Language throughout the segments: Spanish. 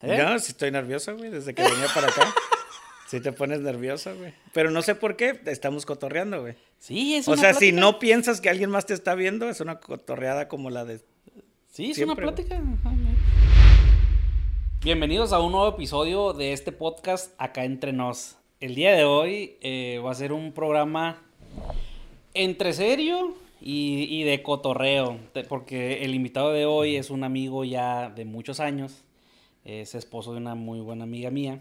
¿Eh? No, sí estoy nervioso, güey, desde que venía para acá. Sí te pones nervioso, güey. Pero no sé por qué, estamos cotorreando, güey. Sí, es O una sea, si no piensas que alguien más te está viendo, es una cotorreada como la de... Sí, es siempre, una plática. Bienvenidos a un nuevo episodio de este podcast Acá Entre Nos. El día de hoy eh, va a ser un programa entre serio y, y de cotorreo, porque el invitado de hoy es un amigo ya de muchos años, es esposo de una muy buena amiga mía,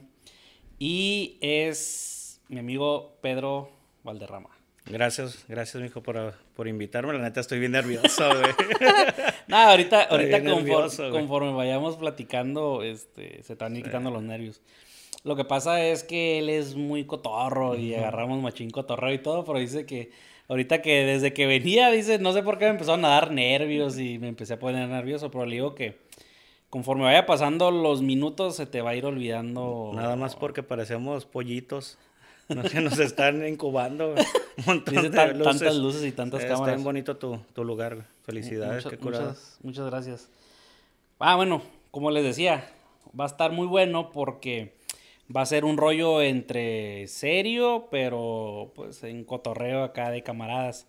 y es mi amigo Pedro Valderrama. Gracias, gracias, mijo, por, por invitarme. La neta, estoy bien nervioso, güey. Nada, ahorita, ahorita conforme, nervioso, conforme vayamos platicando, este, se te van a ir quitando los nervios. Lo que pasa es que él es muy cotorro y agarramos machín cotorreo y todo, pero dice que ahorita que desde que venía, dice, no sé por qué me empezaron a dar nervios y me empecé a poner nervioso, pero le digo que conforme vaya pasando los minutos se te va a ir olvidando. Nada más porque parecemos pollitos. No que nos están incubando. Un montón Dice de tan- tantas luces y tantas Está cámaras. bien bonito tu, tu lugar. Felicidades, qué muchas, muchas gracias. Ah, bueno, como les decía, va a estar muy bueno porque va a ser un rollo entre serio, pero pues en cotorreo acá de camaradas.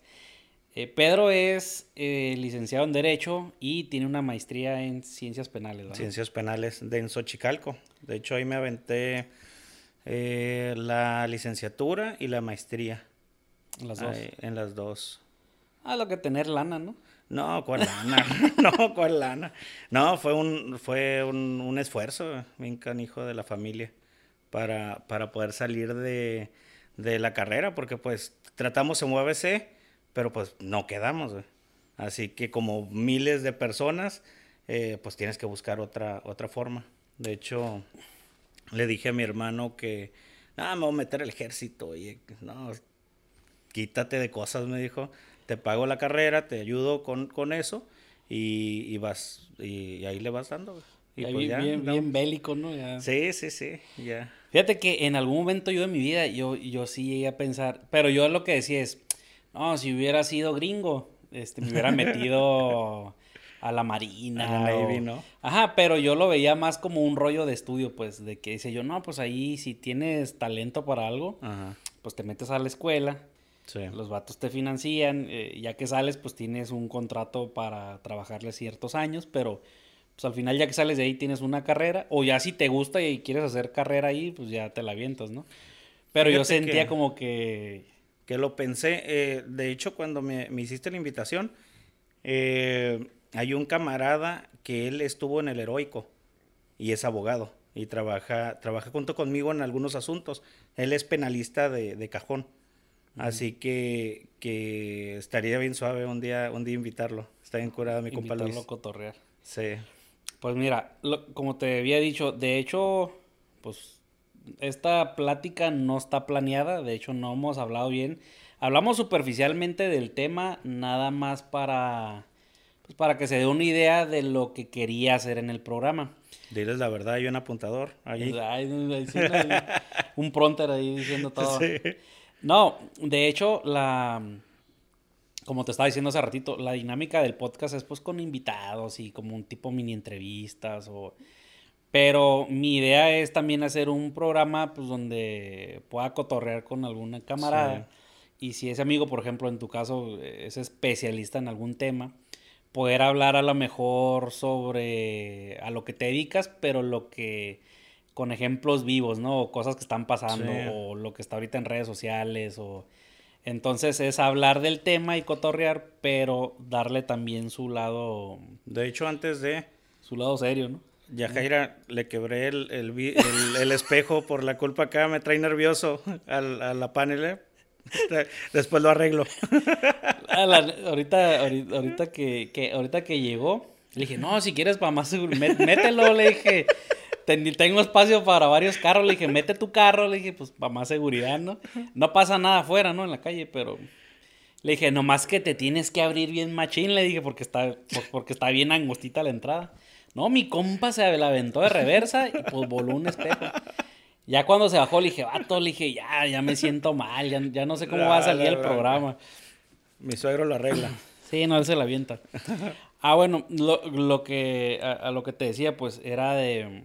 Eh, Pedro es eh, licenciado en Derecho y tiene una maestría en Ciencias Penales. ¿verdad? Ciencias penales de en Xochicalco. De hecho, ahí me aventé eh, la licenciatura y la maestría. Las dos. Ahí, en las dos. Ah, lo que tener lana, ¿no? No, ¿cuál lana? no, ¿cuál lana? No, fue un, fue un, un esfuerzo, bien canijo de la familia, para, para poder salir de, de la carrera, porque pues tratamos en UABC, pero pues no quedamos, güey. Así que como miles de personas, eh, pues tienes que buscar otra, otra forma. De hecho, le dije a mi hermano que, no, me voy a meter al ejército, y no, quítate de cosas, me dijo. Te pago la carrera, te ayudo con, con eso y, y vas, y, ahí le vas dando. güey. Y Ya pues bien, ya, bien, no. bien bélico, ¿no? Ya. Sí, sí, sí, ya. Fíjate que en algún momento yo de mi vida, yo, yo sí llegué a pensar, pero yo lo que decía es, no, si hubiera sido gringo, este, me hubiera metido a la marina. A la Navy, o- ¿no? Ajá, pero yo lo veía más como un rollo de estudio, pues, de que dice yo, no, pues ahí si tienes talento para algo, Ajá, pues te metes a la escuela, sí. los vatos te financian, eh, ya que sales, pues tienes un contrato para trabajarle ciertos años, pero pues al final ya que sales de ahí tienes una carrera, o ya si te gusta y quieres hacer carrera ahí, pues ya te la avientas, ¿no? Pero yo sentía que- como que... Que lo pensé, eh, de hecho, cuando me, me hiciste la invitación, eh, hay un camarada que él estuvo en el heroico y es abogado y trabaja, trabaja junto conmigo en algunos asuntos. Él es penalista de, de cajón. Así que, que estaría bien suave un día, un día invitarlo. Está bien curado mi compa Luis. cotorrear. Sí. Pues mira, lo- como te había dicho, de hecho, pues esta plática no está planeada, de hecho no hemos hablado bien. Hablamos superficialmente del tema, nada más para, pues, para que se dé una idea de lo que quería hacer en el programa. Diles la verdad, hay un apuntador ahí. Ay, ay, sí, ay, un pronter ahí diciendo todo. Sí. No, de hecho, la como te estaba diciendo hace ratito, la dinámica del podcast es pues con invitados y como un tipo mini entrevistas o pero mi idea es también hacer un programa pues donde pueda cotorrear con alguna camarada y si ese amigo, por ejemplo, en tu caso eh, es especialista en algún tema, poder hablar a lo mejor sobre a lo que te dedicas, pero lo que con ejemplos vivos, ¿no? O cosas que están pasando Sí. o lo que está ahorita en redes sociales o entonces es hablar del tema y cotorrear, pero darle también su lado De hecho, antes de su lado serio, ¿no? Ya Jaira le quebré el, el, vi- el- el espejo por la culpa acá, me trae nervioso al- a la panel. ¿eh? Después lo arreglo. Ah, la- ahorita, ahorita, ahorita que, que- ahorita que llegó, le dije, no, si quieres para más seguro, mé- mételo, le dije, ten- tengo espacio para varios carros, le dije, mete tu carro, le dije, pues para más seguridad, ¿no? No pasa nada afuera, ¿no? En la calle, pero le dije, nomás que te tienes que abrir bien machín, le dije, porque está, porque está bien angostita la entrada. No, mi compa se la aventó de reversa y pues voló un espejo. Ya cuando se bajó, le dije, vato, le dije, ya, ya me siento mal, ya, ya no sé cómo va a salir La, el la. programa. Mi suegro lo arregla. Sí, no, él se la avienta. Ah, bueno, lo, lo que, a, a lo que te decía, pues, era de...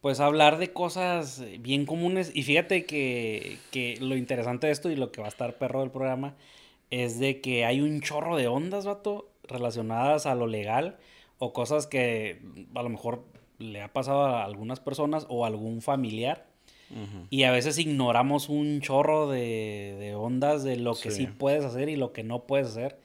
pues hablar de cosas bien comunes. Y fíjate que, que lo interesante de esto y lo que va a estar perro del programa es de que hay un chorro de ondas, vato, relacionadas a lo legal o cosas que a lo mejor le ha pasado a algunas personas o a algún familiar. Y a veces ignoramos un chorro de, de ondas de lo que sí. puedes hacer y lo que no puedes hacer.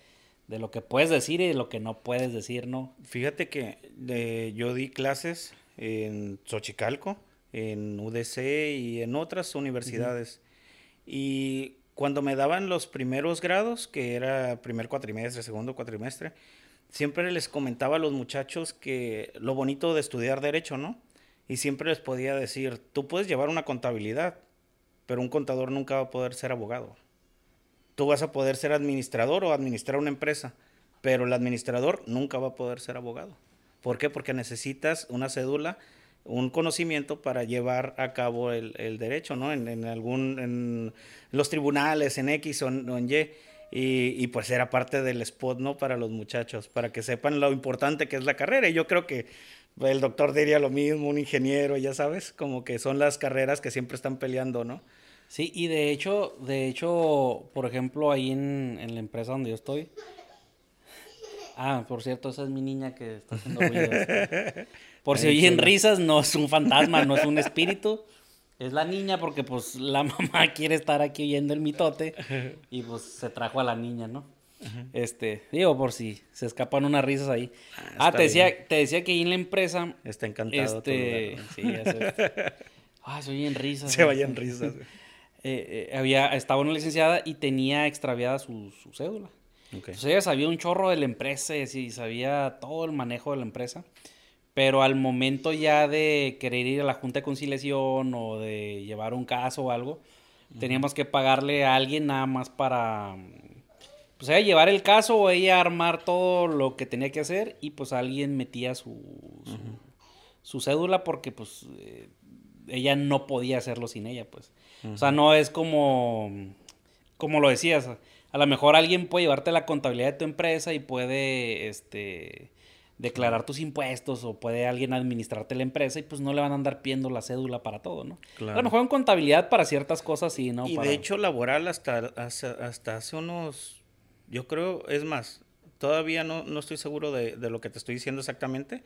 De lo que puedes decir y de lo que no puedes decir, ¿no? Fíjate que de, yo di clases en Xochicalco, en UDC y en otras universidades. Y cuando me daban los primeros grados, que era primer cuatrimestre, segundo cuatrimestre, siempre les comentaba a los muchachos que lo bonito de estudiar derecho, ¿no? Y siempre les podía decir, tú puedes llevar una contabilidad, pero un contador nunca va a poder ser abogado. Tú vas a poder ser administrador o administrar una empresa, pero el administrador nunca va a poder ser abogado. ¿Por qué? Porque necesitas una cédula, un conocimiento para llevar a cabo el, derecho, ¿no? En, algún, en los tribunales, en X o en, Y. Y, pues era parte del spot, ¿no? Para los muchachos, para que sepan lo importante que es la carrera. Y yo creo que el doctor diría lo mismo, un ingeniero, ya sabes, como que son las carreras que siempre están peleando, ¿no? Sí, y de hecho, de hecho, por ejemplo, ahí en, en la empresa donde yo estoy, Ah, por cierto, esa es mi niña que está haciendo ruidos. Por si oyen risas, no es un fantasma, no es un espíritu. Es la niña porque pues la mamá quiere estar aquí oyendo el mitote y pues se trajo a la niña, ¿no? Este, digo, por si se escapan unas risas ahí. Ah, ah te decía, te decía que ahí en la empresa. Está encantado. Este, sí, ya Ah, se oyen risas. Se vayan risas. Eh, eh, había, estaba una licenciada y tenía extraviada su cédula. Entonces ella sabía un chorro de la empresa y sabía todo el manejo de la empresa. Pero al momento ya de querer ir a la Junta de Conciliación o de llevar un caso o algo, teníamos que pagarle a alguien nada más para, pues ella llevar el caso o ella armar todo lo que tenía que hacer y pues alguien metía su, su, cédula porque pues eh, ella no podía hacerlo sin ella, pues. O sea, no es como, como lo decías, a lo mejor alguien puede llevarte la contabilidad de tu empresa y puede este declarar tus impuestos o puede alguien administrarte la empresa y pues no le van a andar pidiendo la cédula para todo, ¿no? A lo mejor en contabilidad para ciertas cosas sí, ¿no? Y de hecho laboral hasta, hasta, hace unos, yo creo, es más, todavía no, no estoy seguro de, de, lo que te estoy diciendo exactamente,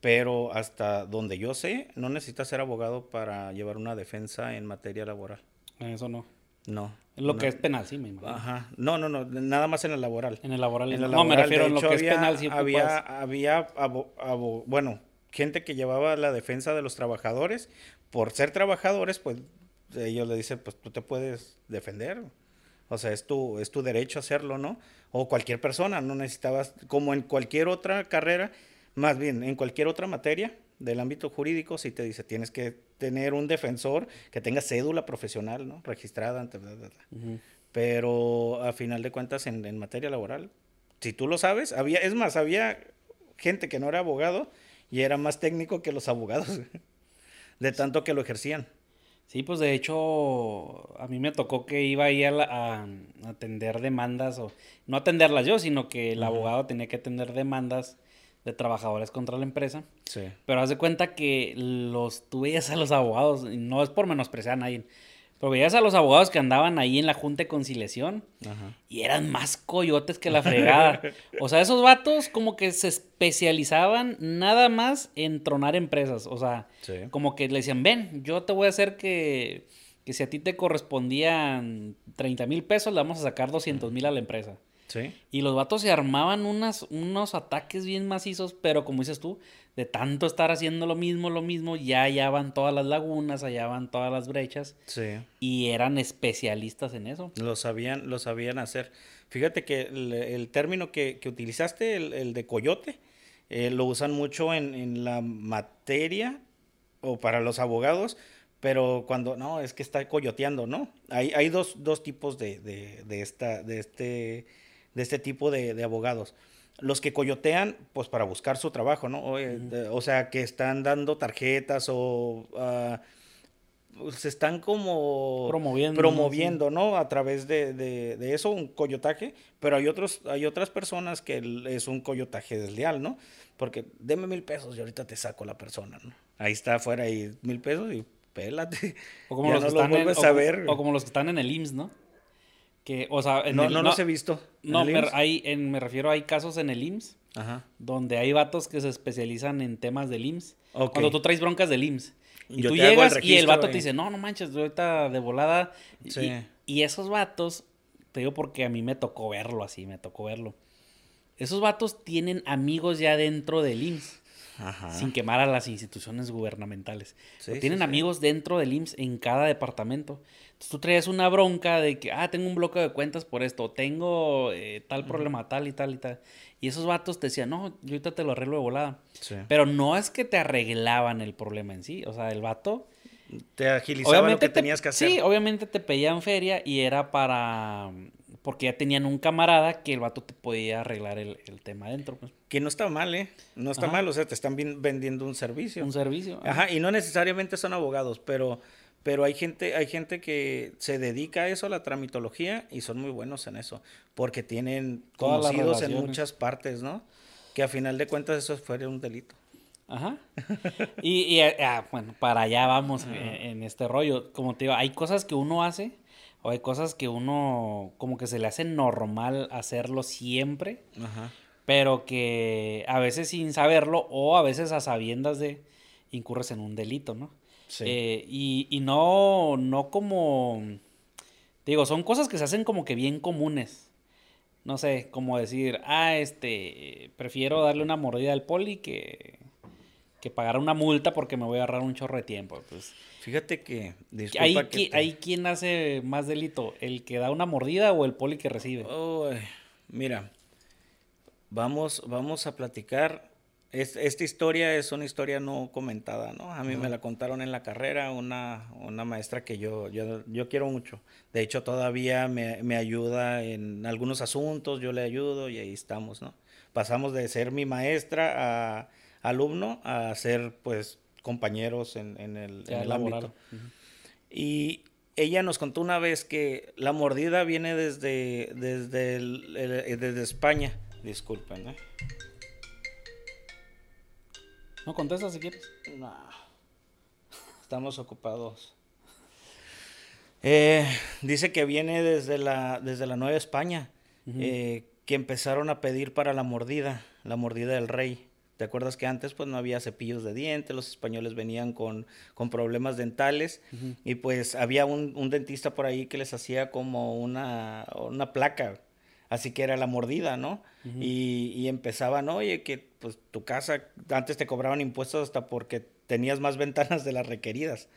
pero hasta donde yo sé, no necesitas ser abogado para llevar una defensa en materia laboral. Eso no. No. Lo que es penal, sí, me imagino. Ajá. No, no, no, nada más en el laboral. En el laboral. En el no, me refiero a lo que es penal, sí. Había, había bueno, gente que llevaba la defensa de los trabajadores. Por ser trabajadores, pues ellos le dicen, pues tú te puedes defender. O sea, es tu, es tu derecho hacerlo, ¿no? O cualquier persona, no necesitabas, como en cualquier otra carrera, más bien, en cualquier otra materia, del ámbito jurídico si te dice tienes que tener un defensor que tenga cédula profesional, ¿no? Registrada. ante Pero a final de cuentas en, en, materia laboral, si tú lo sabes, había, es más, había gente que no era abogado y era más técnico que los abogados, de tanto que lo ejercían. Sí, pues de hecho a mí me tocó que iba ahí a, a, atender demandas, o no atenderlas yo, sino que el abogado tenía que atender demandas de trabajadores contra la empresa. Sí. Pero haz de cuenta que los, tú veías a los abogados, y no es por menospreciar a nadie, pero veías a los abogados que andaban ahí en la Junta de Conciliación y eran más coyotes que la fregada. o sea, esos vatos como que se especializaban nada más en tronar empresas. O sea, como que le decían, ven, yo te voy a hacer que, que si a ti te correspondían 30 mil pesos, le vamos a sacar 200 mil a la empresa. Y los vatos se armaban unas, unos ataques bien macizos, pero como dices tú, de tanto estar haciendo lo mismo, lo mismo, ya hallaban todas las lagunas, hallaban todas las brechas. Sí. Y eran especialistas en eso. Lo sabían, lo sabían hacer. Fíjate que el, término que, utilizaste, el, de coyote, eh, lo usan mucho en, la materia o para los abogados, pero cuando no, es que está coyoteando, ¿no? Hay, hay dos, dos tipos de, de, de, esta, de este de este tipo de, abogados. Los que coyotean, pues para buscar su trabajo, ¿no? O, sea, que están dando tarjetas o uh, se están como promoviendo, promoviendo ¿no? A través de, eso, un coyotaje, pero hay, otros, hay otras personas que es un coyotaje desleal, ¿no? Porque deme mil pesos y ahorita te saco la persona, ¿no? Ahí está afuera y mil pesos y pélate. O como, Ya los no que están en, o a ver. o como los que están en el IMSS, ¿no? Que, o sea, en no, el- no los he visto. ¿En No, me, IMSS? hay, en, me refiero, hay casos en el IMSS Ajá. donde hay vatos que se especializan en temas del IMSS. Cuando tú traes broncas del IMSS. Y Yo tú hago el llegas y el registro, vato te dice, no, no manches, ahorita de volada. Y-. Y, esos vatos, te digo porque a mí me tocó verlo así, me tocó verlo. Esos vatos tienen amigos ya dentro del IMSS, Ajá. sin quemar a las instituciones gubernamentales. Sí, Pero tienen sí, sí. amigos dentro del IMSS en cada departamento. Entonces tú traías una bronca de que, ah, tengo un bloque de cuentas por esto, tengo eh, tal problema, tal y tal y tal. Y esos vatos te decían, no, yo ahorita te lo arreglo de volada. Pero no es que te arreglaban el problema en sí. O sea, el vato. Te agilizaba lo que te- tenías que hacer. Sí, obviamente te pedían feria y era para. Porque ya tenían un camarada que el vato te podía arreglar el, el tema adentro. Pues, Que no está mal, ¿eh? No está Ajá. mal, o sea, te están vendiendo un servicio. un servicio. Ajá, y no necesariamente son abogados, pero, pero hay gente, hay gente que se dedica a eso, a la tramitología, y son muy buenos en eso, porque tienen Todas conocidos en muchas partes, ¿no? Que a final de cuentas eso fue un delito. Ajá. Y, y, eh, ah, bueno, para allá vamos en, en este rollo. Como te digo, hay cosas que uno hace o hay cosas que uno como que se le hace normal hacerlo siempre, Ajá. pero que a veces sin saberlo o a veces a sabiendas de incurres en un delito, ¿no? Sí. Eh, y, y no, no como, te digo, son cosas que se hacen como que bien comunes. No sé, como decir, ah, este, prefiero darle una mordida al poli que, que pagar una multa porque me voy a ahorrar un chorro de tiempo. Pues, Fíjate que, ¿hay, que te- hay quien hace más delito? ¿El que da una mordida o el poli que recibe? Uy, mira, vamos, vamos a platicar. Es- esta historia es una historia no comentada, ¿no? A mí me la contaron en la carrera una, una maestra que yo, yo, yo quiero mucho. De hecho, todavía me, me ayuda en algunos asuntos, yo le ayudo y ahí estamos, ¿no? Pasamos de ser mi maestra a alumno a ser, pues, compañeros en, en el, en ámbito. Y ella nos contó una vez que la mordida viene desde, desde, el- el- eh, desde España. Disculpen, ¿eh? No contesta si quieres. No. Estamos ocupados. Eh, dice que viene desde la, desde la Nueva España, eh, que empezaron a pedir para la mordida, la mordida del rey. ¿Te acuerdas que antes pues no había cepillos de dientes, los españoles venían con, con problemas dentales y pues había un, un dentista por ahí que les hacía como una, una placa, así que era la mordida, ¿no? y, y empezaban, oye, que pues tu casa, antes te cobraban impuestos hasta porque tenías más ventanas de las requeridas.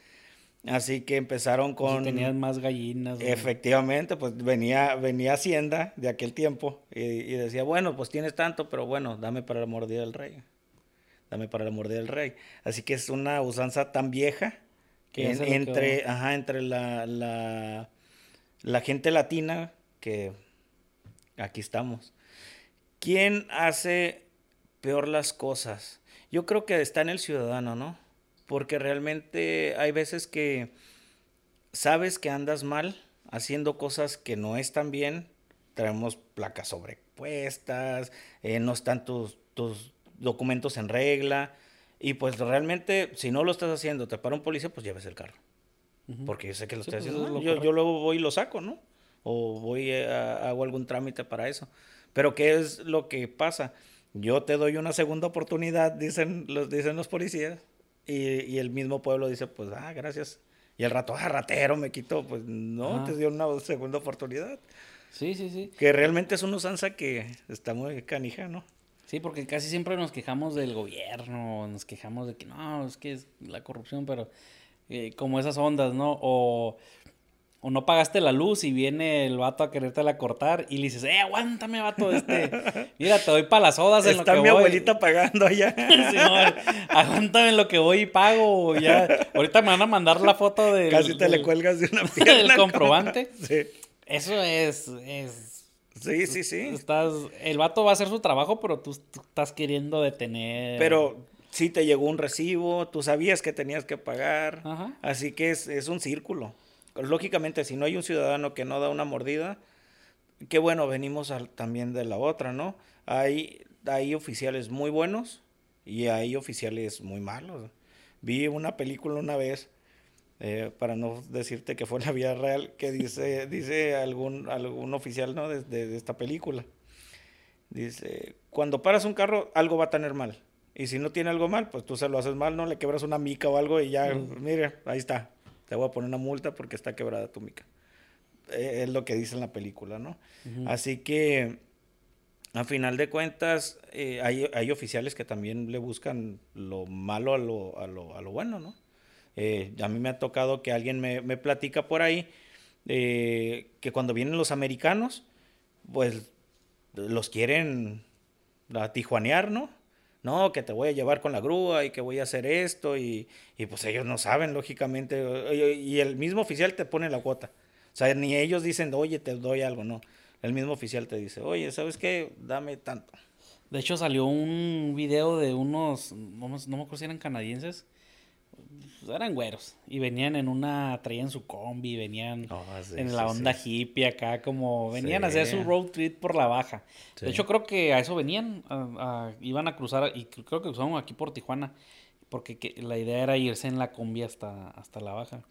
Así que empezaron Con... con... Si tenías más gallinas. Efectivamente, pues venía, venía Hacienda de aquel tiempo y, y decía, bueno, pues tienes tanto, pero bueno, dame para la mordida del rey. Dame para la mordida del rey. Así que es una usanza tan vieja Que en- entre, ajá, entre la, la, la gente latina que aquí estamos. ¿Quién hace peor las cosas? Yo creo que está en el ciudadano, ¿no? Porque realmente hay veces que sabes que andas mal haciendo cosas que no están bien. Traemos placas sobrepuestas, eh, no están tus, tus documentos en regla. Y pues realmente, si no lo estás haciendo, te para un policía, pues lleves el carro. Ujú. Porque yo sé que lo Sí, estoy pues, haciendo es lo Yo, yo luego voy y lo saco, ¿no? O voy a, hago algún trámite para eso. Pero ¿qué es lo que pasa? Yo te doy una segunda oportunidad, dicen los, dicen los policías, y, y el mismo pueblo dice, pues, ah, gracias. Y el rato, ah, ratero, me quitó. Pues no, te dio una segunda oportunidad. Sí, sí, sí. Que realmente es una usanza que está muy canija, ¿no? Sí, porque casi siempre nos quejamos del gobierno, nos quejamos de que no, es que es la corrupción, pero eh, como esas ondas, ¿no? O, o no pagaste la luz y viene el vato a querértela cortar y le dices, eh, aguántame, vato, este, mira, te doy para las sodas en lo Está que mi voy. abuelita pagando allá. Aguántame en lo que voy y pago, ya. Ahorita me van a mandar la foto del, Casi te le cuelgas de una pierna. del comprobante. Sí, Eso es, es sí, sí. sí. Estás, el vato va a hacer su trabajo, pero tú, tú estás queriendo detener. Pero sí te llegó un recibo, tú sabías que tenías que pagar. Ajá. Así que es, es un círculo. Lógicamente, si no hay un ciudadano que no da una mordida, qué bueno, venimos al- también de la otra, ¿no? Hay, hay oficiales muy buenos y hay oficiales muy malos. Vi una película una vez, eh, para no decirte que fue la vida real, que dice, dice algún, algún oficial ¿no? de, de, esta película. Dice, cuando paras un carro, algo va a tener mal. Y si no tiene algo mal, pues tú se lo haces mal, ¿no? Le quebras una mica o algo y ya, mire, ahí está. Te voy a poner una multa porque está quebrada tu mica. Eh, es lo que dice en la película, ¿no? Así que, a final de cuentas, eh, hay, hay, oficiales que también le buscan lo malo a lo, a lo, a lo bueno, ¿no? Eh, a mí me ha tocado que alguien me, me platica por ahí que cuando vienen los americanos, pues los quieren a tijuanear, ¿no? no, que te voy a llevar con la grúa y que voy a hacer esto y, y pues ellos no saben, lógicamente, y el mismo oficial te pone la cuota. O sea, ni ellos dicen, oye, te doy algo, no. El mismo oficial te dice, oye, ¿sabes qué? Dame tanto. De hecho, salió un video de unos, no, me acuerdo si eran canadienses, pues, eran güeros y venían en una, traían su combi, venían oh, en la onda hippie acá, como venían a hacer su road trip por la baja. De hecho, creo que a eso venían, iban a cruzar, y creo que cruzaron aquí por Tijuana, porque la idea era irse en la combi hasta, hasta la baja.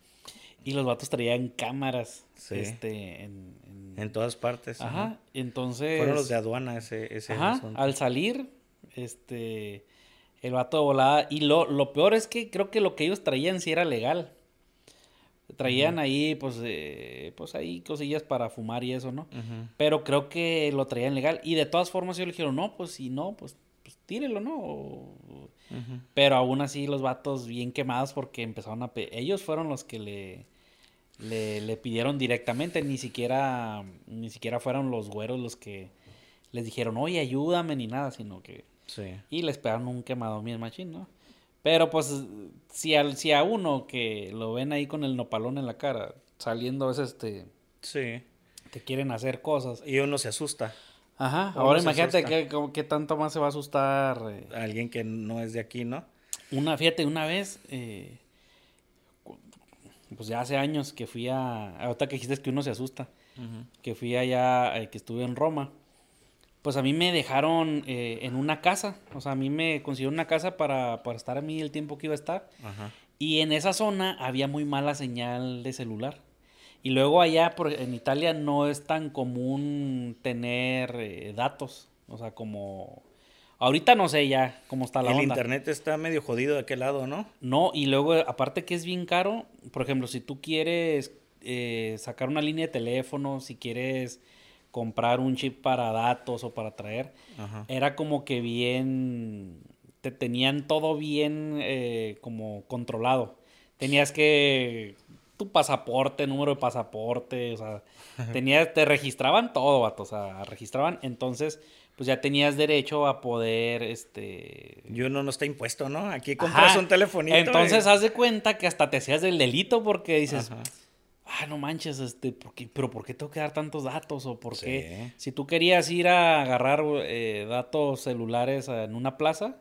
Y los vatos traían cámaras este, en, en, todas partes. Ajá, entonces... Fueron los de aduana ese, ese Ajá, al salir, este el vato de volada. Y lo, lo peor es que creo que lo que ellos traían sí era legal. Traían ahí, pues, eh, pues ahí cosillas para fumar y eso, ¿no? Pero creo que lo traían legal. Y de todas formas ellos le dijeron, no, pues si no, pues, pues tírelo, ¿no? Pero aún así los vatos bien quemados porque empezaron a... Ellos fueron los que le, le, le, pidieron directamente, ni siquiera, ni siquiera fueron los güeros los que les dijeron, oye, ayúdame, ni nada, sino que y le esperaron un quemado bien machín, ¿no? Pero pues si, al, si a uno que lo ven ahí con el nopalón en la cara, saliendo a veces te, sí. te quieren hacer cosas. Y uno se asusta. Ajá, ahora imagínate qué, tanto más se va a asustar. Eh. Alguien que no es de aquí, ¿no? Una, fíjate, una vez, eh, pues ya hace años que fui a, ahorita que dijiste que uno se asusta, que fui allá, eh, que estuve en Roma pues a mí me dejaron eh, en una casa, o sea, a mí me consiguieron una casa para, para estar a mí el tiempo que iba a estar. Y en esa zona había muy mala señal de celular. Y luego allá por, en Italia no es tan común tener eh, datos, o sea, como... Ahorita no sé ya cómo está la El internet está medio jodido de aquel lado, ¿no? No, y luego aparte que es bien caro, por ejemplo, si tú quieres eh, sacar una línea de teléfono, si quieres comprar un chip para datos o para traer, era como que bien, te tenían todo bien eh, como controlado. Tenías que tu pasaporte, número de pasaporte, o sea, tenías, te registraban todo, vato, o sea, registraban, entonces, pues ya tenías derecho a poder, este... Y uno no está impuesto, ¿no? Aquí compras un telefonito. Entonces, haz de cuenta que hasta te hacías del delito porque dices, ah, no manches, este, pero ¿por qué tengo que dar tantos datos? ¿O por qué? Si tú querías ir a agarrar eh, datos celulares en una plaza,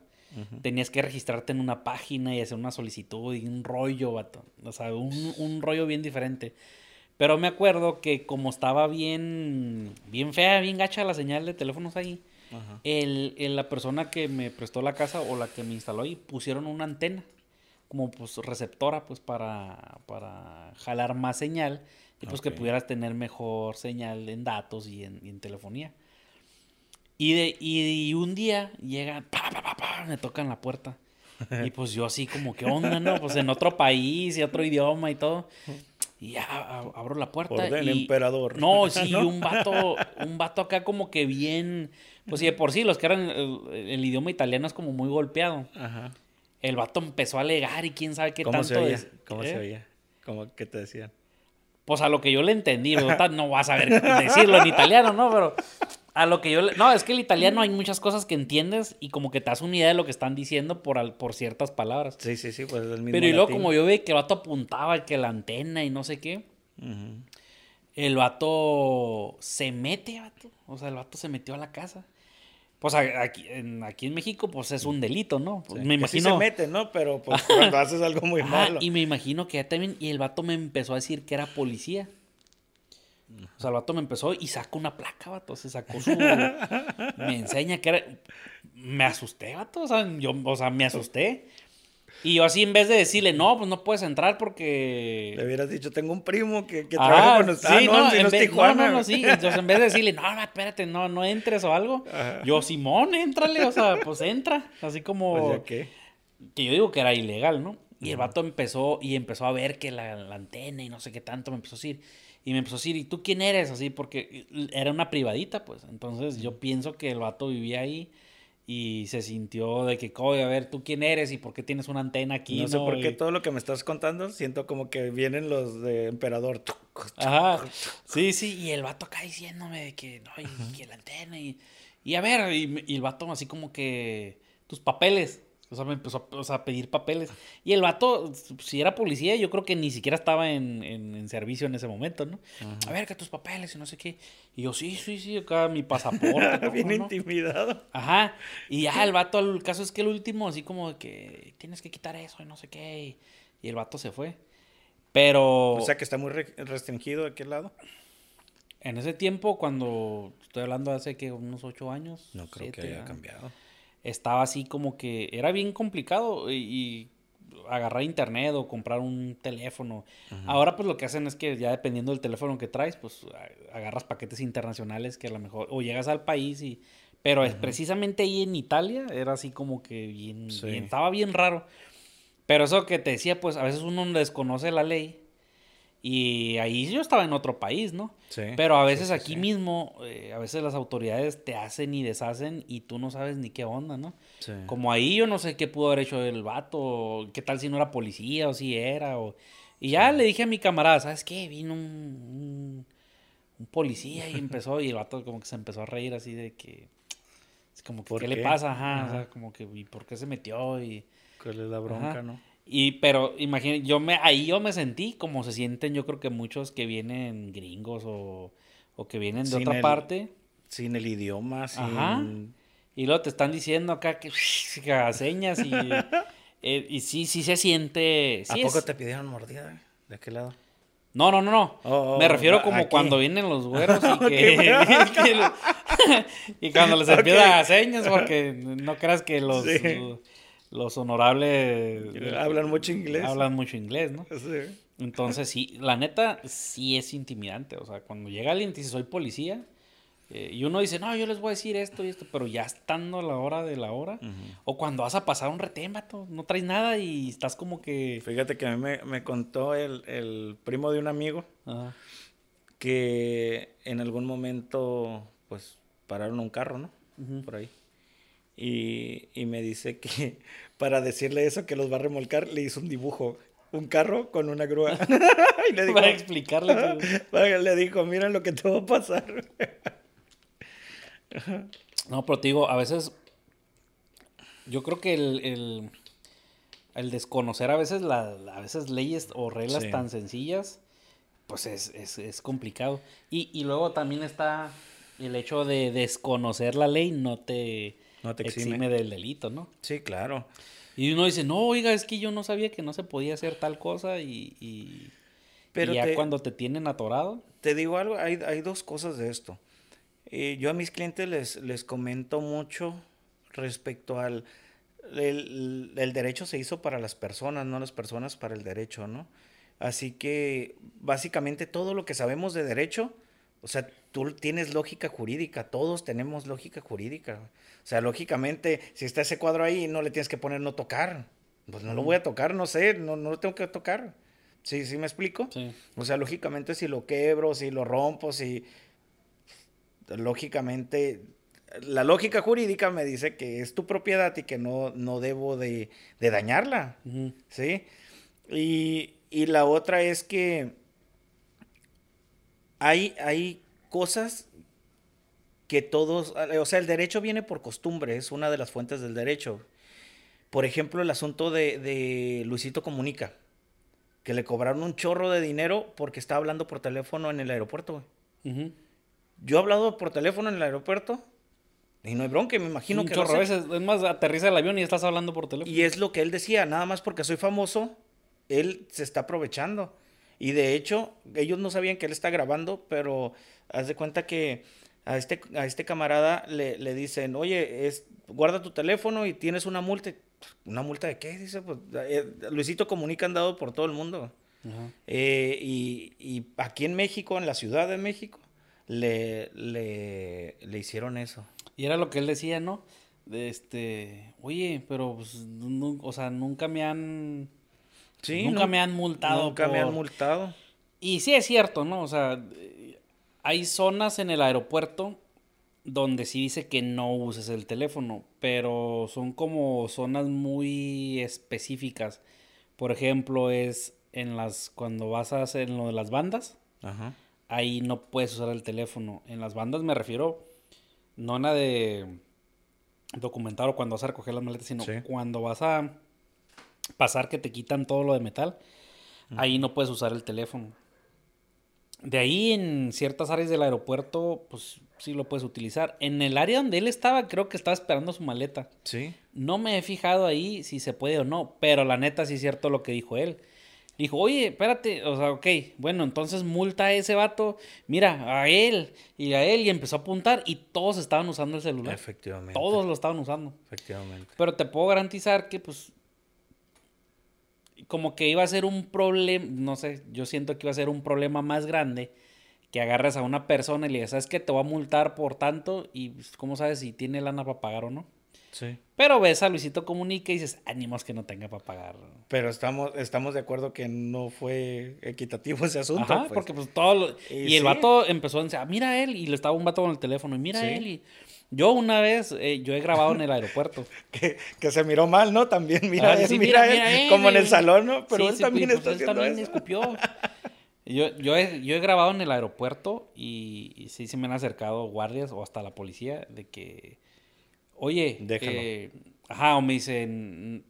tenías que registrarte en una página y hacer una solicitud y un rollo, vato. O sea, un, rollo bien diferente. Pero me acuerdo que como estaba bien, bien fea, bien gacha la señal de teléfonos ahí, el, la persona que me prestó la casa o la que me instaló ahí pusieron una antena como pues receptora pues para, para jalar más señal y pues que pudieras tener mejor señal en datos y en, telefonía. Y, de, y, un día llega, pa, pa, pa, me tocan la puerta. Y pues yo así como, ¿qué onda, no? Pues en otro país y otro idioma y todo. Y ya abro la puerta. Orden y, emperador. No, sí, un vato, un vato acá como que bien, pues sí, de por sí, los que eran, el, el idioma italiano es como muy golpeado. Ajá el vato empezó a alegar y quién sabe qué ¿Cómo tanto se oía? ¿Cómo se ¿Eh? oía? ¿Cómo que te decían? Pues a lo que yo le entendí, no vas a ver decirlo en italiano, ¿no? Pero a lo que yo le... No, es que el italiano hay muchas cosas que entiendes y como que te das una idea de lo que están diciendo por, por ciertas palabras. Sí, sí, sí, pues es el mismo Pero y luego como yo vi que el vato apuntaba que la antena y no sé qué, el vato se mete, vato. O sea, el vato se metió a la casa. Pues aquí en, aquí en México, pues es un delito, ¿no? Pues, me imagino. se mete, ¿no? Pero pues cuando haces algo muy malo. Y me imagino que ya también. Y el vato me empezó a decir que era policía. O sea, el vato me empezó y sacó una placa, vato. Se sacó su. me enseña que era. Me asusté, vato. O sea, yo, o sea, me asusté. Y yo así en vez de decirle, no, pues no puedes entrar porque... Le hubieras dicho, tengo un primo que, que Ah, trabaja con nosotros. sí, Ah, no, no, si en no es vez- Tijuana. no, no, no, sí. Entonces en vez de decirle, no, no, espérate, no, no entres o algo, Ajá. yo, Simón, éntrale, o sea, pues entra. Así como... Pues qué. que yo digo que era ilegal, ¿no? Y el vato empezó y empezó a ver que la, la antena y no sé qué tanto me empezó a decir. Y me empezó a decir, ¿y tú quién eres? Así, porque era una privadita, pues. Entonces yo pienso que el vato vivía ahí y se sintió de que, oye, a ver, ¿tú quién eres? ¿Y por qué tienes una antena aquí? No sé por qué Y- todo lo que me estás contando, siento como que vienen los de emperador. Ajá. Sí, sí, y el vato acá diciéndome de que, no, y, que la antena y, y a ver, y, y el vato así como que, tus papeles. O sea, me empezó a, o sea, a pedir papeles. Y el vato, si era policía, yo creo que ni siquiera estaba en, en- en servicio en ese momento, ¿no? A ver, que tus papeles y no sé qué. Y yo, sí, sí, sí, acá mi pasaporte. ¿cómo Bien no? intimidado. Ajá. Y ya el vato, el caso es que el último, así como que tienes que quitar eso y no sé qué. Y, y el vato se fue. Pero. O sea que está muy re- restringido de aquel lado. En ese tiempo, cuando estoy hablando de hace que unos ocho años, No creo que haya cambiado. Estaba así como que era bien complicado y, y agarrar internet o comprar un teléfono. Ahora pues lo que hacen es que ya dependiendo del teléfono que traes, pues agarras paquetes internacionales que a lo mejor o llegas al país y pero es precisamente ahí en Italia era así como que bien, Sí. bien- estaba bien raro. Pero eso que te decía, pues a veces uno desconoce la ley y ahí yo estaba en otro país, ¿no? Sí. Pero a veces sí, aquí mismo, eh, a veces las autoridades te hacen y deshacen y tú no sabes ni qué onda, ¿no? Sí. Como ahí yo no sé qué pudo haber hecho el vato, qué tal si no era policía o si era. O... Y ya le dije a mi camarada, ¿sabes qué? Vino un, un, un policía y empezó, y el vato como que se empezó a reír así de que... es como que, ¿Por ¿qué, le pasa? Ajá, o Ajá. sea, como que, ¿y por qué se metió? Y... ¿Cuál es la bronca, Ajá. no? Y, pero, imagínate, yo me, ahí yo me sentí como se sienten yo creo que muchos que vienen gringos o, o que vienen de Sin otra el- parte. Sin el idioma, sin... Ajá. Y luego te están diciendo acá que, que señas y, eh, y sí, sí se siente. ¿A sí poco es- te pidieron mordida? ¿De aquel lado? No, no, no, no. Oh, oh, Me refiero ah, como aquí. cuando vienen los güeros y que, y cuando les empiezan a señas porque no creas que los, Sí. los honorables Hablan mucho inglés. hablan mucho inglés, ¿no? Sí. Entonces, sí, la neta, sí es intimidante. O sea, cuando llega alguien y dice, soy policía, eh, y uno dice, no, yo les voy a decir esto y esto, pero ya estando a la hora de la hora, o cuando vas a pasar un retén, vato, no traes nada y estás como que... Fíjate que a mí me, me contó el, el primo de un amigo que en algún momento, pues, pararon un carro, ¿no? Por ahí. Y, y me dice que para decirle eso, que los va a remolcar, le hizo un dibujo. Un carro con una grúa. y le dijo, Para explicarle que... le dijo, mira lo que te va a pasar. No, pero te digo, a veces... Yo creo que el, el, el desconocer a veces, la, a veces leyes o reglas Sí. tan sencillas, pues es, es, es complicado. Y, y luego también está el hecho de desconocer la ley no te, No te exime. exime. del delito, ¿no? Sí, claro. Y uno dice, no, oiga, es que yo no sabía que no se podía hacer tal cosa y, y, Pero y ya te- cuando te tienen atorado. Te digo algo, hay, hay dos cosas de esto. Eh, yo a mis clientes les, les comento mucho respecto al... El, el derecho se hizo para las personas, no las personas para el derecho, ¿no? Así que básicamente todo lo que sabemos de derecho, o sea, tú tienes lógica jurídica, todos tenemos lógica jurídica. O sea, lógicamente, si está ese cuadro ahí, no le tienes que poner no tocar. Pues no lo voy a tocar, no sé, no, no lo tengo que tocar. ¿Sí, sí me explico? Sí. O sea, lógicamente si lo quebro, si lo rompo, si... Lógicamente, la lógica jurídica me dice que es tu propiedad y que no, no debo de, de dañarla. ¿sí? Y, y la otra es que hay, hay cosas que todos, o sea, el derecho viene por costumbre, es una de las fuentes del derecho. Por ejemplo, el asunto de, de Luisito Comunica, que le cobraron un chorro de dinero porque estaba hablando por teléfono en el aeropuerto, güey. Yo he hablado por teléfono en el aeropuerto y no hay bronca, me imagino Un que chorro hace. veces. Es más, aterriza el avión y estás hablando por teléfono. Y es lo que él decía, nada más porque soy famoso, él se está aprovechando. Y de hecho, ellos no sabían que él está grabando, pero haz de cuenta que a este, a este camarada le, le dicen, oye, es, guarda tu teléfono y tienes una multa. ¿una multa de qué? Dice, pues, eh, Luisito Comunica han dado por todo el mundo. Eh, y, y, aquí en México, en la Ciudad de México, le, le, le hicieron eso. Y era lo que él decía, ¿no? De este, oye, pero, pues, o sea, nunca me han... Sí, nunca me han multado. Nunca me han multado. Y sí es cierto, ¿no? O sea, hay zonas en el aeropuerto donde sí dice que no uses el teléfono, pero son como zonas muy específicas. Por ejemplo, es en las cuando vas a hacer lo de las bandas, ahí no puedes usar el teléfono. En las bandas me refiero no a la de documentar o cuando vas a recoger las maletas, sino cuando vas a pasar que te quitan todo lo de metal, ahí no puedes usar el teléfono. De ahí en ciertas áreas del aeropuerto, pues sí lo puedes utilizar. En el área donde él estaba, creo que estaba esperando su maleta. Sí. No me he fijado ahí si se puede o no, pero la neta sí es cierto lo que dijo él. Dijo, oye, espérate, o sea, ok, bueno, entonces multa a ese vato, mira, a él y a él, y empezó a apuntar y todos estaban usando el celular. Efectivamente. Todos lo estaban usando. Efectivamente. Pero te puedo garantizar que, pues, como que iba a ser un problema, no sé, yo siento que iba a ser un problema más grande que agarres a una persona y le digas, ¿sabes qué? Te voy a multar por tanto y pues, ¿cómo sabes si tiene lana para pagar o no? Sí. Pero ves a Luisito Comunica y dices, ánimos que no tenga para pagar. Pero estamos, estamos de acuerdo que no fue equitativo ese asunto. Ajá, pues. porque pues todo lo... Y, el vato empezó a decir, ah, mira él, y le estaba un vato con el teléfono, y mira él, y... Yo una vez, eh, yo he grabado en el aeropuerto. que, que, se miró mal, ¿no? También, mira, él, mira, él, como en el salón, ¿no? Pero él también pues, está él también escupió. Yo, yo, he, yo he grabado en el aeropuerto y, sí se me han acercado guardias o hasta la policía de que, oye, eh, ajá, o me dicen,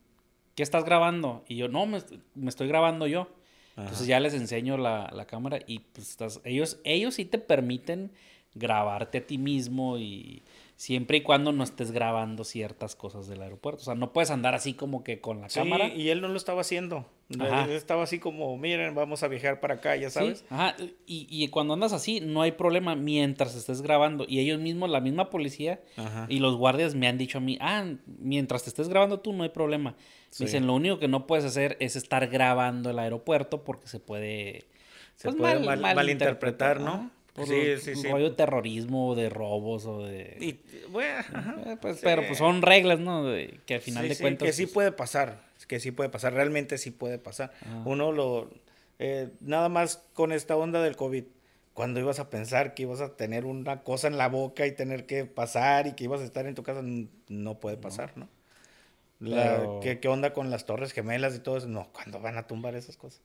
¿qué estás grabando? Y yo, no, me, me estoy grabando yo. Entonces ya les enseño la, la cámara y pues estás, ellos, ellos sí te permiten grabarte a ti mismo y siempre y cuando no estés grabando ciertas cosas del aeropuerto. O sea, no puedes andar así como que con la sí, cámara. Y él no lo estaba haciendo. Él estaba así como, miren, vamos a viajar para acá, ya sabes. Ajá. Y, y, cuando andas así, no hay problema mientras estés grabando. Y ellos mismos, la misma policía y los guardias me han dicho a mí, ah, mientras te estés grabando tú, no hay problema. Dicen, lo único que no puedes hacer es estar grabando el aeropuerto porque se puede... Se pues, puede mal, malinterpretar, ¿no? Sí, sí, sí. rollo de terrorismo, de robos o de... bueno, eh, pues, Pero pues son reglas, ¿no? que al final de cuentas... Que sí pues puede pasar, que sí puede pasar, realmente sí puede pasar. Uno lo... Eh, nada más con esta onda del COVID, cuando ibas a pensar que ibas a tener una cosa en la boca y tener que pasar y que ibas a estar en tu casa, no puede pasar, ¿no? ¿qué, ¿Qué onda con las torres gemelas y todo eso? No, ¿cuándo van a tumbar esas cosas?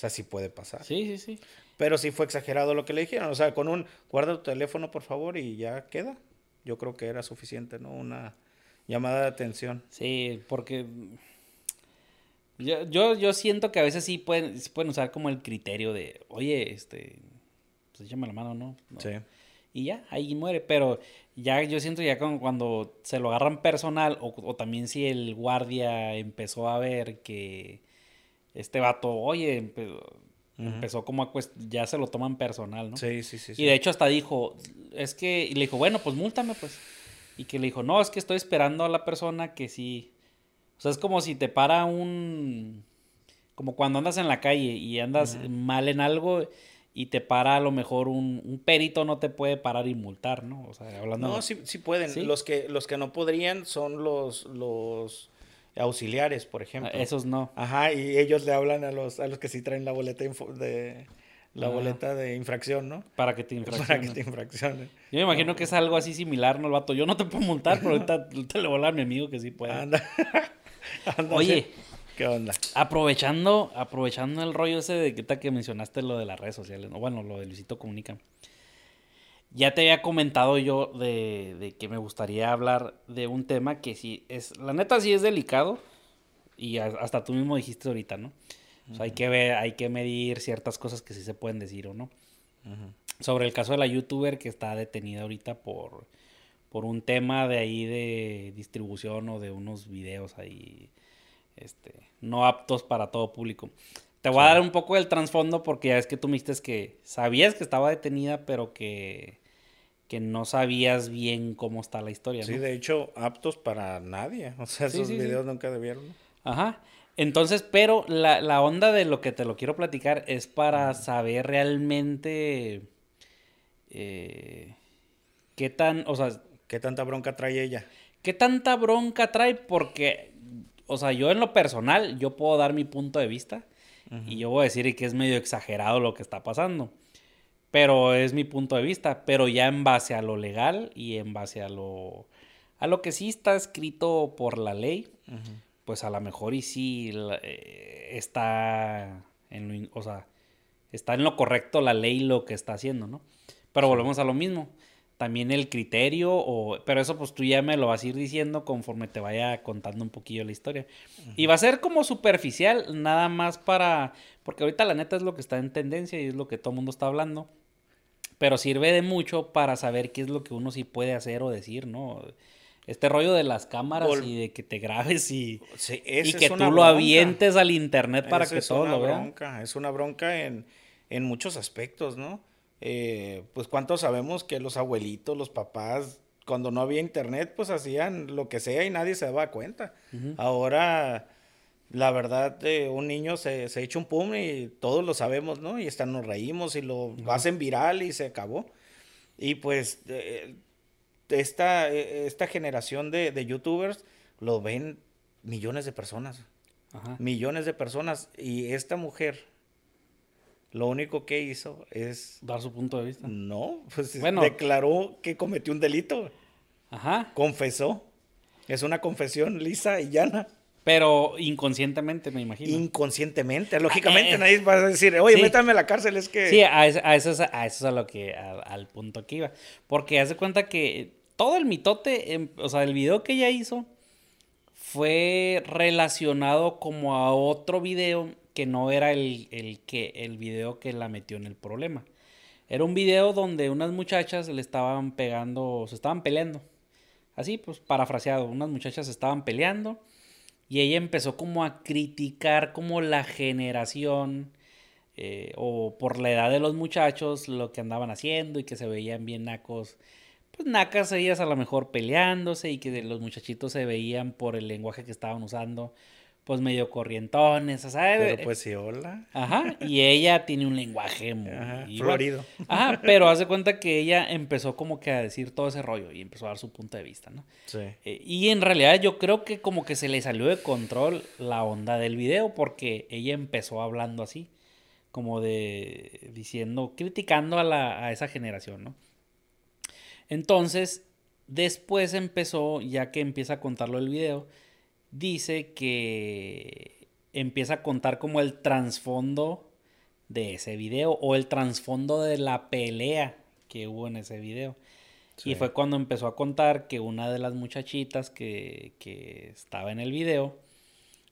O sea, sí puede pasar. Sí, sí, sí. Pero sí fue exagerado lo que le dijeron. O sea, con un guarda tu teléfono, por favor, y ya queda. Yo creo que era suficiente, ¿no? Una llamada de atención. Sí, porque yo, yo, yo siento que a veces sí pueden, pueden usar como el criterio de, oye, este, pues échame la mano, ¿no? Sí. Y ya, ahí muere. Pero ya yo siento ya cuando se lo agarran personal o, o también si el guardia empezó a ver que este vato, oye, empezó como a ya se lo toman personal, ¿no? Sí, sí, sí. Y de hecho hasta dijo, es que, y le dijo, bueno, pues múltame, pues. Y que le dijo, no, es que estoy esperando a la persona que sí. O sea, es como si te para un. Como cuando andas en la calle y andas mal en algo y te para a lo mejor un, un, perito no te puede parar y multar, ¿no? O sea, hablando. No, sí, sí pueden. Los, que, los que no podrían son los. los auxiliares, por ejemplo. Esos no. Ajá, y ellos le hablan a los, a los que sí traen la boleta de la boleta de infracción, ¿no? Para que te infraccionen. Para que te infraccionen. Yo me imagino que es algo así similar, ¿no? El vato, yo no te puedo multar, pero ahorita te le voy a hablar a mi amigo que sí puede. Anda. Oye. ¿Qué onda? Aprovechando, aprovechando el rollo ese de que, que mencionaste lo de las redes sociales, ¿no? bueno, lo de Luisito Comunica. Ya te había comentado yo de, que me gustaría hablar de un tema que sí es, la neta sí es delicado y hasta tú mismo dijiste ahorita, ¿no? O sea, hay que ver, hay que medir ciertas cosas que sí se pueden decir o no. Sobre el caso de la youtuber que está detenida ahorita por, por un tema de ahí de distribución o de unos videos ahí este, no aptos para todo público. Te voy a dar un poco del trasfondo porque ya es que tú me dijiste que sabías que estaba detenida, pero que que no sabías bien cómo está la historia. Sí, ¿no? de hecho, aptos para nadie. O sea, Sí, esos sí, sí. videos nunca debieron. Ajá. Entonces, pero la, la onda de lo que te lo quiero platicar es para saber realmente eh, qué tan, o sea, ¿Qué tanta bronca trae ella? qué tanta bronca trae porque, o sea, yo en lo personal, yo puedo dar mi punto de vista y yo voy a decir que es medio exagerado lo que está pasando. Pero es mi punto de vista, pero ya en base a lo legal y en base a lo a lo que sí está escrito por la ley, pues a lo mejor y sí eh, está en lo, o sea, está en lo correcto la ley lo que está haciendo, ¿no? Pero volvemos a lo mismo. También el criterio, o, pero eso pues tú ya me lo vas a ir diciendo conforme te vaya contando un poquillo la historia. Y va a ser como superficial, nada más para, porque ahorita la neta es lo que está en tendencia y es lo que todo el mundo está hablando. Pero sirve de mucho para saber qué es lo que uno sí puede hacer o decir, ¿no? Este rollo de las cámaras y de que te grabes y, Sí, y que tú lo bronca. avientes al internet para Esa que una lo vean. bronca, Es una bronca en, en muchos aspectos, ¿no? Eh, pues cuántos sabemos que los abuelitos, los papás, cuando no había internet, pues hacían lo que sea y nadie se daba cuenta. Ahora, la verdad, eh, un niño se, se echa un pum y todos lo sabemos, ¿no? Y hasta nos reímos y lo hacen viral y se acabó. Y pues eh, esta, eh, esta generación de, de youtubers lo ven millones de personas Ajá. millones de personas y esta mujer lo único que hizo es Dar su punto de vista. no, pues Bueno. declaró que cometió un delito, Ajá. confesó. Es una confesión lisa y llana, Pero inconscientemente, me imagino. inconscientemente. Lógicamente eh. nadie va a decir, "Oye, Sí. métame a la cárcel", es que Sí, a eso, a eso, es, a eso es a lo que, a- al punto que iba. Porque hace cuenta que todo el mitote, em, o sea, el video que ella hizo fue relacionado como a otro video que no era el, el que, el video que la metió en el problema. Era un video donde unas muchachas le estaban pegando, se estaban peleando. Así, pues, parafraseado, unas muchachas se estaban peleando y ella empezó como a criticar como la generación eh, o por la edad de los muchachos lo que andaban haciendo y que se veían bien nacos. Pues nacas ellas a lo mejor peleándose y que los muchachitos se veían por el lenguaje que estaban usando, pues medio corrientones, o sea, pero eh, pues sí, hola. Ajá, y ella tiene un lenguaje muy Ajá, florido. Ajá, pero hace cuenta que ella empezó como que a decir todo ese rollo y empezó a dar su punto de vista, ¿no? Sí. Eh, y en realidad yo creo que como que se le salió de control la onda del video porque ella empezó hablando así, como de diciendo, criticando a, la, a esa generación, ¿no? Entonces, después empezó, ya que empieza a contarlo el video, dice que empieza a contar como el trasfondo de ese video o el trasfondo de la pelea que hubo en ese video. Sí. Y fue cuando empezó a contar que una de las muchachitas que, que estaba en el video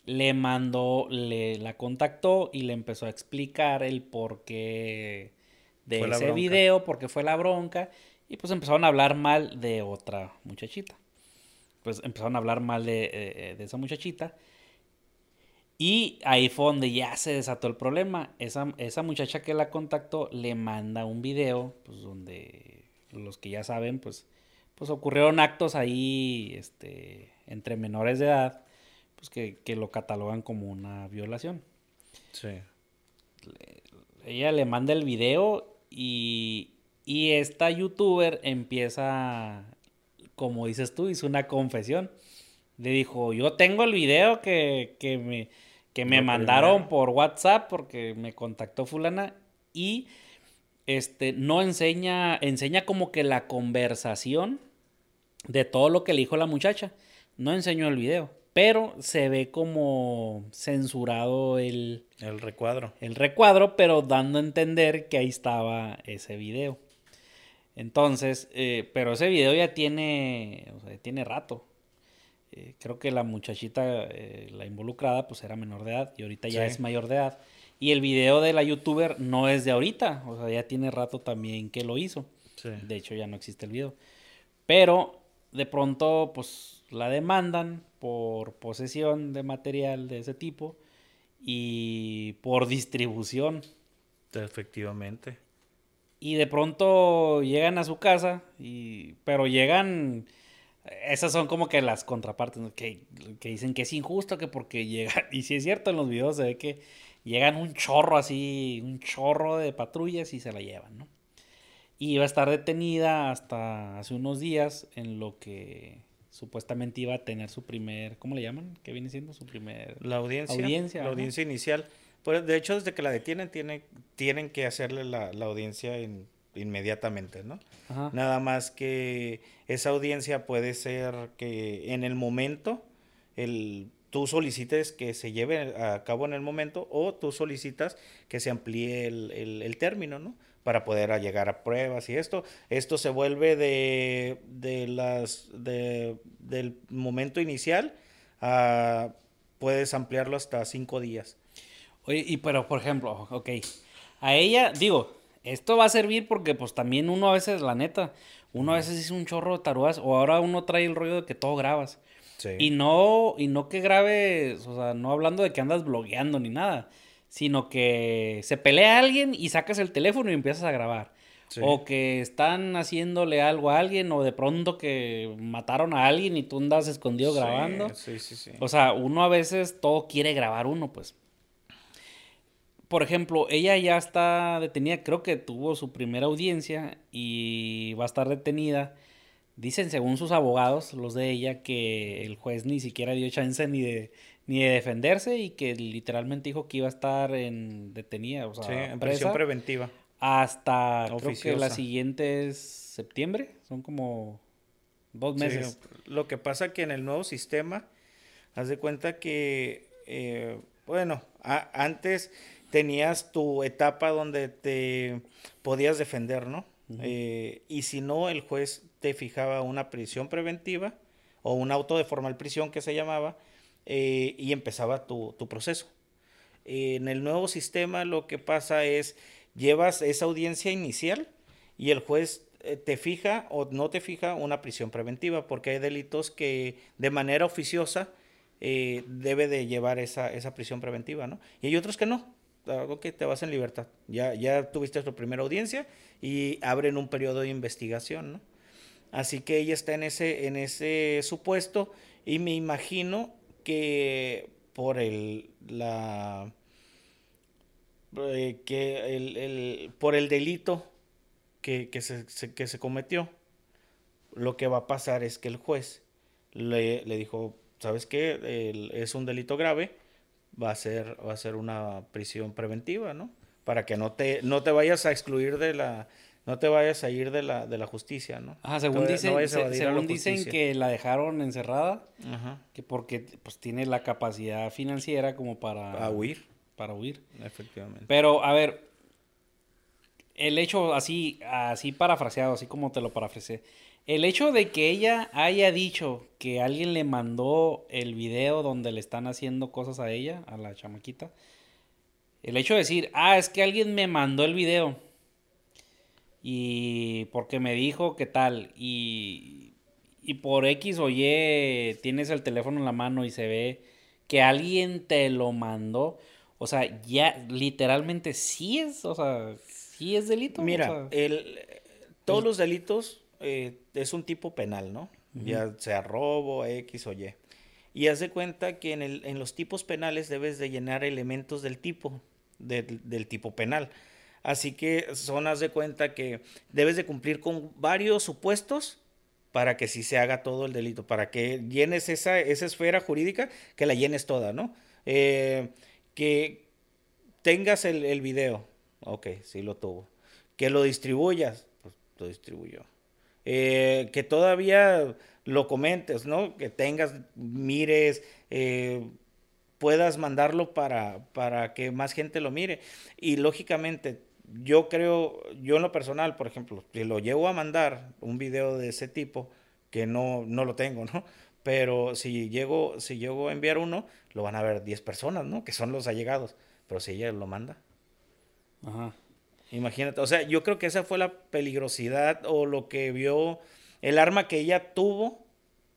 le mandó, le la contactó y le empezó a explicar el porqué de Fue ese video, porque fue la bronca. Y pues empezaron a hablar mal de otra muchachita. Pues empezaron a hablar mal de, de esa muchachita. Y ahí fue donde ya se desató el problema. Esa, esa muchacha que la contactó le manda un video, pues donde los que ya saben, pues, pues ocurrieron actos ahí este, entre menores de edad, pues que, que lo catalogan como una violación. Sí. Ella le manda el video y, y esta youtuber empieza, como dices tú, hizo una confesión. Le dijo, yo tengo el video que, que me, que me mandaron por WhatsApp porque me contactó fulana y este no enseña, enseña como que la conversación de todo lo que le dijo la muchacha. No enseñó el video, pero se ve como censurado el, El recuadro. el recuadro, pero dando a entender que ahí estaba ese video. Entonces, eh, pero ese video ya tiene, o sea, tiene rato. Eh, creo que la muchachita, eh, la involucrada, pues era menor de edad y ahorita ya Sí. es mayor de edad. Y el video de la youtuber no es de ahorita, o sea, ya tiene rato también que lo hizo. Sí. De hecho, ya no existe el video. Pero de pronto, pues la demandan por posesión de material de ese tipo y por distribución. Efectivamente. Y de pronto llegan a su casa, y, pero llegan... Esas son como que las contrapartes, ¿no? que, que dicen que es injusto, que porque llega... Y si es cierto, en los videos se ve que llegan un chorro así, un chorro de patrullas y se la llevan, ¿no? Y iba a estar detenida hasta hace unos días en lo que supuestamente iba a tener su primer, ¿cómo le llaman? ¿Qué viene siendo su primer? La audiencia. Audiencia, la audiencia inicial. De hecho, desde que la detienen, tiene, tienen que hacerle la, la audiencia in- inmediatamente, ¿no? Ajá. Nada más que esa audiencia puede ser que en el momento el, tú solicites que se lleve a cabo en el momento o tú solicitas que se amplíe el, el- el término, ¿no? Para poder llegar a pruebas y esto. Esto se vuelve de, de las, de- del momento inicial a, puedes ampliarlo hasta cinco días. Oye, y pero por ejemplo, ok, a ella, digo, esto va a servir porque pues también uno a veces, la neta, uno a veces dice un chorro de tarugas o ahora uno trae el rollo de que todo grabas. Sí. Y no, y no que grabes, o sea, no hablando de que andas blogueando ni nada, sino que se pelea alguien y sacas el teléfono y empiezas a grabar. Sí. O que están haciéndole algo a alguien, o de pronto que mataron a alguien y tú andas escondido Sí, grabando. Sí, sí, sí. O sea, uno a veces todo quiere grabar uno, pues. Por ejemplo, ella ya está detenida, creo que tuvo su primera audiencia y va a estar detenida. Dicen, según sus abogados, los de ella, que el juez ni siquiera dio chance ni de, ni de defenderse y que literalmente dijo que iba a estar en detenida, o sea, Sí, en prisión preventiva. hasta creo que la siguiente es septiembre, son como dos Sí, meses. lo que pasa que en el nuevo sistema, haz de cuenta que, eh, bueno, a- antes tenías tu etapa donde te podías defender, ¿no? Eh, y si no, el juez te fijaba una prisión preventiva o un auto de formal prisión que se llamaba eh, y empezaba tu, tu proceso. En el nuevo sistema lo que pasa es, llevas esa audiencia inicial y el juez eh, te fija o no te fija una prisión preventiva, porque hay delitos que de manera oficiosa eh, debe de llevar esa, esa prisión preventiva, ¿no? Y hay otros que no. Ok, te vas en libertad. Ya, ya tuviste tu primera audiencia y abren un periodo de investigación, ¿no? Así que ella está en ese, en ese supuesto y me imagino que por el, la, eh, que el, el- por el delito que, que se, que se cometió, lo que va a pasar es que el juez le, le dijo, ¿sabes qué? Es un delito grave, va a ser, va a ser una prisión preventiva, ¿no? Para que no te, no te vayas a excluir de la, no te vayas a ir de la, de la justicia, ¿no? Ajá, según dicen, se- según dicen que la dejaron encerrada, Ajá, que porque pues tiene la capacidad financiera como para a huir, para huir. efectivamente. Pero a ver, el hecho así así parafraseado, así como te lo parafraseé. El hecho de que ella haya dicho que alguien le mandó el video donde le están haciendo cosas a ella, a la chamaquita. El hecho de decir, ah, es que alguien me mandó el video. Y porque me dijo que tal. Y, y por X o Y tienes el teléfono en la mano y se ve que alguien te lo mandó. O sea, ya literalmente sí es, o sea, sí es delito. o Mira, sea, el, todos los delitos eh, es un tipo penal, ¿no? Ya sea robo, X o Y. Y haz de cuenta que en, el, en los tipos penales debes de llenar elementos del tipo, del, del tipo penal. Así que son, haz de cuenta que debes de cumplir con varios supuestos para que sí se haga todo el delito, para que llenes esa, esa esfera jurídica, que la llenes toda, ¿no? Eh, que tengas el, el video, ok, sí lo tuvo. Que lo distribuyas, pues lo distribuyó. Eh, que todavía lo comentes, ¿no? Que tengas, mires, eh, puedas mandarlo para, para que más gente lo mire. Y lógicamente, yo creo, yo en lo personal, por ejemplo, si lo llevo a mandar un video de ese tipo, que no, no lo tengo, ¿no? Pero si llego, si llego a enviar uno, lo van a ver 10 personas, ¿no? Que son los allegados. Pero si ella lo manda, Ajá. Imagínate, o sea, yo creo que esa fue la peligrosidad o lo que vio, el arma que ella tuvo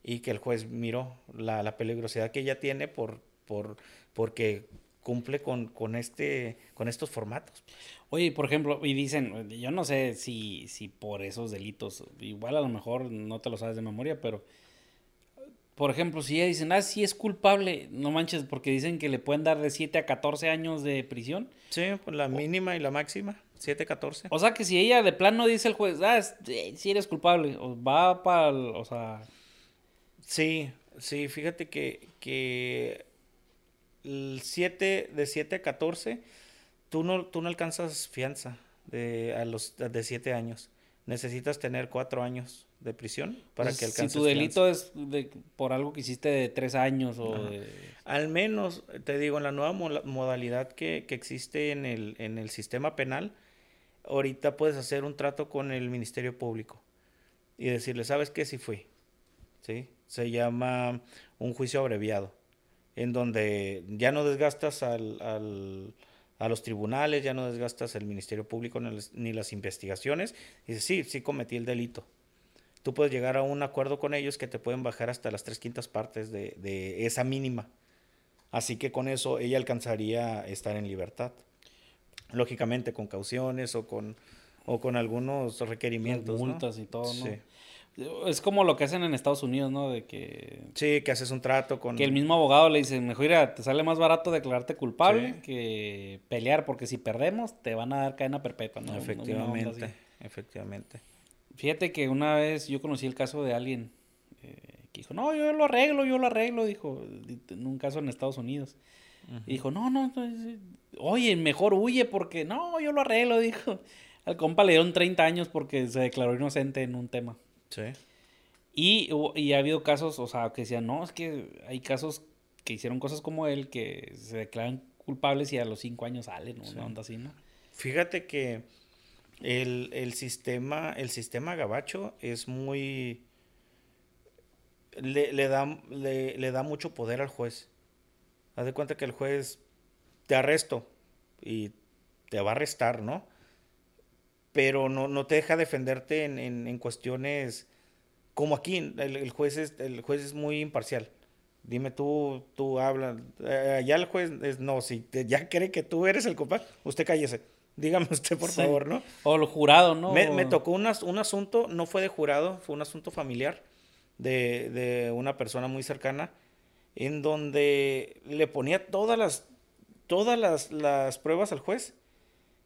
y que el juez miró, la, la peligrosidad que ella tiene por, por, porque cumple con, con, este, con estos formatos. Oye, por ejemplo, y dicen, yo no sé si, si por esos delitos, igual a lo mejor no te lo sabes de memoria, pero por ejemplo, si ella dicen, ah, sí es culpable, no manches, porque dicen que le pueden dar de 7 a 14 años de prisión. Sí, pues la mínima y la máxima, 7 a 14. O sea que si ella de plano dice el juez, ah, sí eres culpable, va para, o sea... Sí, sí, fíjate que, que el 7, de 7 a 14, tú no, tú no alcanzas fianza de, a los de 7 años. Necesitas tener 4 años de prisión para pues, que alcances Si tu delito es de, por algo que hiciste de 3 años o de... Al menos, te digo, en la nueva modalidad que, que existe en el, en el sistema penal, ahorita puedes hacer un trato con el Ministerio Público y decirle, ¿sabes qué? Sí fui. ¿Sí? Se llama un juicio abreviado en donde ya no desgastas al, a los tribunales, ya no desgastas el Ministerio Público ni, las investigaciones. Y dices, sí, sí cometí el delito. Tú puedes llegar a un acuerdo con ellos que te pueden bajar hasta las tres quintas partes de, de esa mínima. Así que con eso ella alcanzaría estar en libertad. Lógicamente con cauciones o con, o con algunos requerimientos. multas y todo, ¿no? Sí. Es como lo que hacen en Estados Unidos, ¿no? De que... Sí, que haces un trato con... Que el mismo abogado le dice, mejor mira, te sale más barato declararte culpable que pelear, porque si perdemos te van a dar cadena perpetua, ¿no? Efectivamente, efectivamente. Fíjate que una vez yo conocí el caso de alguien eh, que dijo, no, yo lo arreglo, yo lo arreglo, dijo, en un caso en Estados Unidos. Y dijo, no, no, oye, mejor huye porque, no, yo lo arreglo, dijo. Al compa le dieron 30 años porque se declaró inocente en un tema. Sí. Y, y ha habido casos, o sea, que decían, no, es que hay casos que hicieron cosas como él que se declaran culpables y a los cinco años salen, ¿no? Una onda así, ¿no? Fíjate que el, el, sistema, el sistema gabacho es muy... Le, le, da, le, le, da mucho poder al juez. Haz de cuenta que el juez te arresto y te va a arrestar, ¿no? pero no, no te deja defenderte en, en, cuestiones como aquí, el, juez es, el juez es muy imparcial. Dime tú, tú hablas, eh, allá el juez es, no, si ya cree que tú eres el culpable, usted cállese. Dígame usted, por favor, ¿no? O el jurado, ¿no? Me, me tocó un, un asunto, no fue de jurado, fue un asunto familiar de, de una persona muy cercana, en donde le ponía todas las, todas las, las pruebas al juez,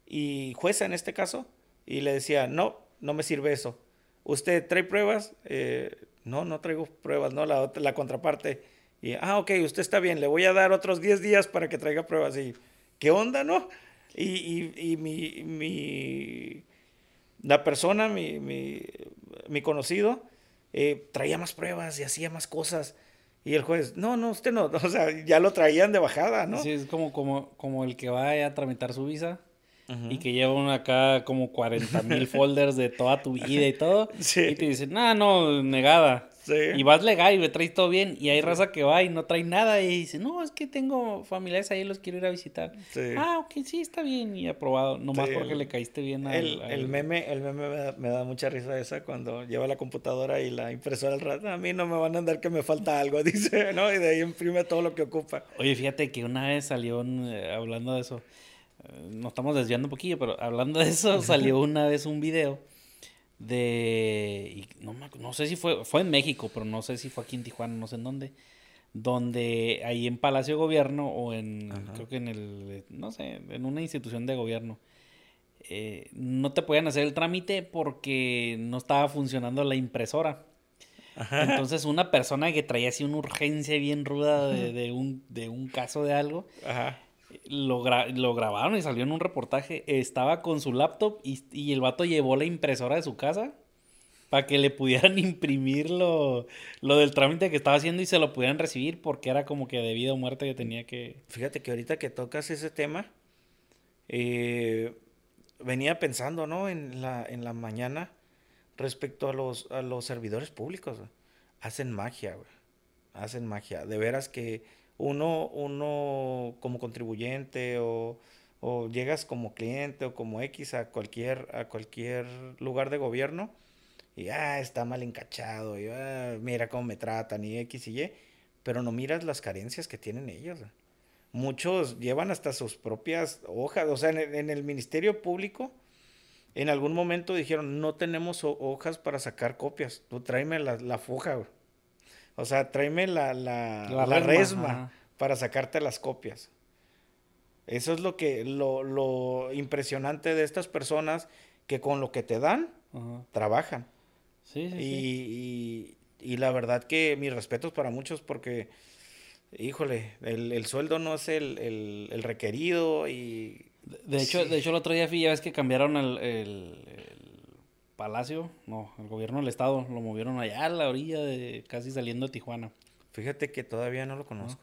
y jueza en este caso, y le decía, no, no me sirve eso. ¿Usted trae pruebas? Eh, no, no traigo pruebas, ¿no? La, la contraparte. Y, ah, ok, usted está bien, le voy a dar otros 10 días para que traiga pruebas. Y, ¿qué onda, no? Y, y, mi, mi, la persona, mi, mi, mi conocido, eh, traía más pruebas y hacía más cosas. Y el juez, no, no, usted no, o sea, ya lo traían de bajada, ¿no? Sí, es como, como, como el que va a tramitar su visa y que llevan acá como 40 mil folders de toda tu vida y todo. Y te dicen, no, no, negada. Y vas legal y me traes todo bien. Y hay raza que va y no trae nada y dice, no, es que tengo familiares ahí, los quiero ir a visitar. Ah, ok, sí, está bien. Y aprobado. Nomás porque le caíste bien al... El, meme, el meme me da, mucha risa esa cuando lleva la computadora y la impresora al rato. A mí no me van a andar que me falta algo, dice, ¿no? Y de ahí imprime todo lo que ocupa. Oye, fíjate que una vez salió eh, hablando de eso nos estamos desviando un poquillo, pero hablando de eso, salió una vez un video de, no, no, sé si fue, fue en México, pero no sé si fue aquí en Tijuana, no sé en dónde, donde ahí en Palacio de Gobierno o en, creo que en el, no sé, en una institución de gobierno, eh, no te podían hacer el trámite porque no estaba funcionando la impresora. Entonces una persona que traía así una urgencia bien ruda de, de, un, de un caso de algo, Ajá lo, lo, grabaron y salió en un reportaje. Estaba con su laptop y, y, el vato llevó la impresora de su casa para que le pudieran imprimir lo, lo, del trámite que estaba haciendo y se lo pudieran recibir porque era como que de vida o muerte que tenía que... Fíjate que ahorita que tocas ese tema, eh, venía pensando, ¿no? En la, en la mañana respecto a los, a los servidores públicos. Hacen magia, güey. Hacen magia. De veras que uno, uno como contribuyente o, llegas como cliente o como X a cualquier, a cualquier lugar de gobierno y ah, está mal encachado, y ah, mira cómo me tratan y X y Y, pero no miras las carencias que tienen ellos. muchos llevan hasta sus propias hojas. O sea, en el, Ministerio Público, en algún momento dijeron, no tenemos hojas para sacar copias. Tú tráeme la, la foja, O sea, tráeme la, la, resma, para sacarte las copias. Eso es lo que, lo, lo impresionante de estas personas que con lo que te dan, trabajan. Sí, sí, y, y, la verdad que mis respetos para muchos porque, híjole, el, sueldo no es el, requerido y... De hecho, de hecho, el otro día fui, ya ves que cambiaron el, palacio, no, el gobierno del estado, lo movieron allá a la orilla de casi saliendo de Tijuana. Fíjate que todavía no lo conozco.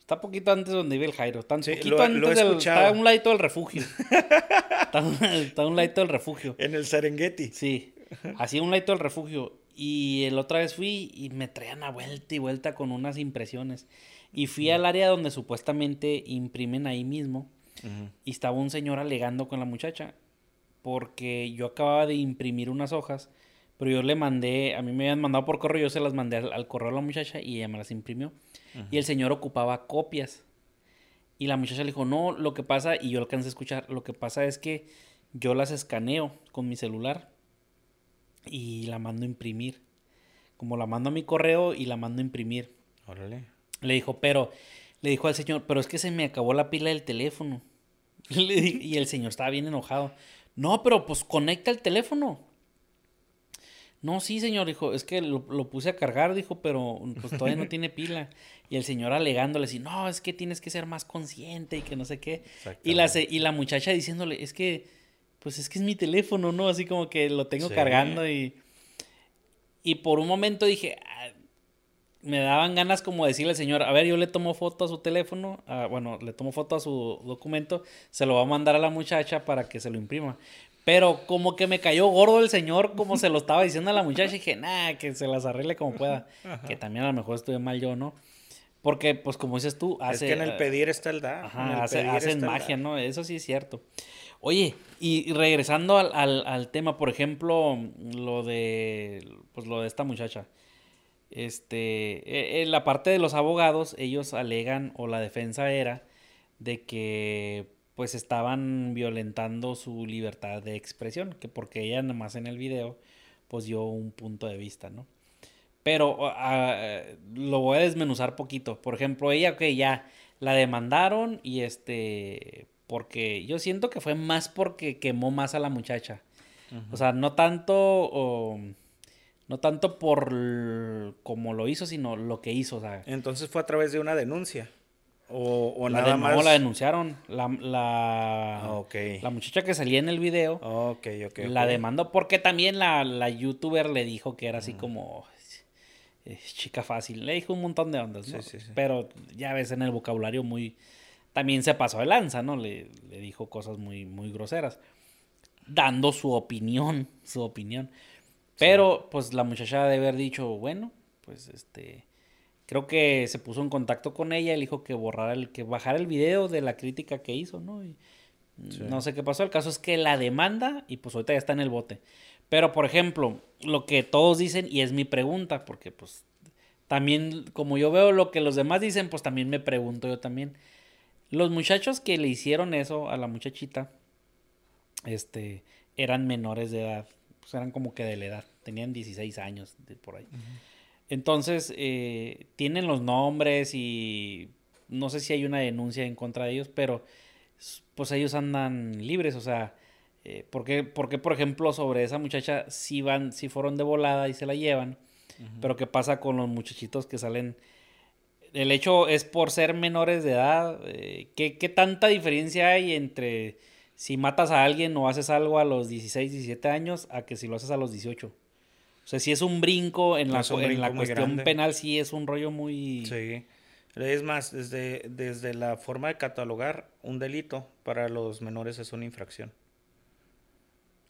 Está poquito antes donde vive el Jairo. Tan poquito antes del, está un ladito del refugio. está, un ladito del refugio. En el Serengeti. Sí. Así un ladito del refugio. Y el otra vez fui y me traían a vuelta y vuelta con unas impresiones. Y fui al área donde supuestamente imprimen ahí mismo. Y estaba un señor alegando con la muchacha. Porque yo acababa de imprimir unas hojas. Pero yo le mandé, a mí me habían mandado por correo, yo se las mandé al correo a la muchacha y ella me las imprimió. Y el señor ocupaba copias. Y la muchacha le dijo, no, lo que pasa, y yo alcancé a escuchar, lo que pasa es que yo las escaneo con mi celular y la mando a imprimir. Como la mando a mi correo y la mando a imprimir. Órale. Le dijo, pero, le dijo al señor, pero es que se me acabó la pila del teléfono. y el señor estaba bien enojado. No, pero pues conecta el teléfono. No, sí, señor, dijo, es que lo, puse a cargar, dijo, pero pues todavía no tiene pila. Y el señor alegándole así, no, es que tienes que ser más consciente y que no sé qué. Y la, y la muchacha diciéndole, es que, pues es que es mi teléfono, ¿no? Así como que lo tengo cargando y... Y por un momento dije, ah, me daban ganas como decirle al señor, a ver, yo le tomo foto a su teléfono, ah, bueno, le tomo foto a su documento, se lo va a mandar a la muchacha para que se lo imprima. Pero como que me cayó gordo el señor, como se lo estaba diciendo a la muchacha, y dije, nah, que se las arregle como pueda. Que también a lo mejor estuve mal yo, ¿no? Porque, pues como dices tú, hace... Es que en el pedir está el dar. Ajá, hacen magia, ¿no? Eso sí es cierto. Oye, y, regresando al, tema, por ejemplo, lo de, pues lo de esta muchacha. Este, en e, la parte de los abogados, ellos alegan, o la defensa era, de que pues estaban violentando su libertad de expresión, que porque ella nada más en el video pues dio un punto de vista, ¿no? Pero ah, lo voy a desmenuzar poquito. Por ejemplo, ella, que ya la demandaron y este, porque yo siento que fue más porque quemó más a la muchacha. O sea, no tanto, no tanto por como lo hizo, sino lo que hizo. O sea, Entonces fue a través de una denuncia. O, la nada más. No, la denunciaron. La, la, ah, la muchacha que salía en el video. la demandó porque también la, la, youtuber le dijo que era así como chica fácil. Le dijo un montón de ondas, ¿no? Pero ya ves en el vocabulario muy. También se pasó de lanza, ¿no? Le, le dijo cosas muy, muy groseras. Dando su opinión. Su opinión. Pero, pues la muchacha debe haber dicho, bueno, pues este creo que se puso en contacto con ella y le dijo que borrara el, que bajara el video de la crítica que hizo, ¿no? Y No sé qué pasó. El caso es que la demanda y pues ahorita ya está en el bote. Pero, por ejemplo, lo que todos dicen, y es mi pregunta, porque pues también, como yo veo lo que los demás dicen, pues también me pregunto yo también. Los muchachos que le hicieron eso a la muchachita, este, eran menores de edad, pues eran como que de la edad, tenían 16 años de por ahí. Entonces, eh, tienen los nombres y no sé si hay una denuncia en contra de ellos, pero pues ellos andan libres, o sea, eh, ¿por, qué, por ejemplo, sobre esa muchacha si van, si fueron de volada y se la llevan? Pero ¿qué pasa con los muchachitos que salen? El hecho es por ser menores de edad. Eh, ¿qué, ¿Qué tanta diferencia hay entre si matas a alguien o haces algo a los 16, 17 años a que si lo haces a los 18? O sea, si es un brinco en la, en la cuestión penal, sí es un rollo muy... Sí. Es más, desde, desde la forma de catalogar un delito para los menores es una infracción.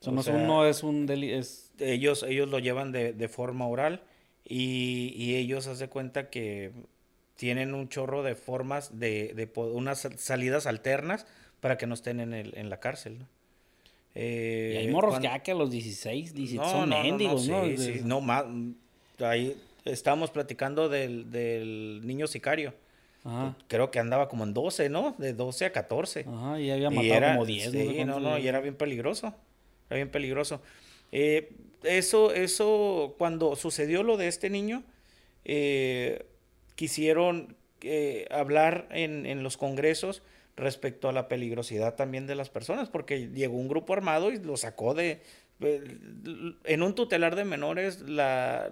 O sea, no, es un delito. Ellos, ellos lo llevan de, de forma oral y, y ellos hacen cuenta que tienen un chorro de formas de, de unas salidas alternas para que no estén en, el, en la cárcel. ¿no? Eh, y hay morros ya que a los 16, 17 son mendigos, ¿no? Sí, no, más. Ahí estábamos platicando del, del niño sicario. Creo que andaba como en 12, ¿no? De 12 a 14. Ajá, y había matado como 10. Sí, no, no, y era bien peligroso. Era bien peligroso. Eh, eso, eso, cuando sucedió lo de este niño, eh, quisieron eh, hablar en, en, los congresos respecto a la peligrosidad también de las personas, porque llegó un grupo armado y lo sacó de... En un tutelar de menores, la,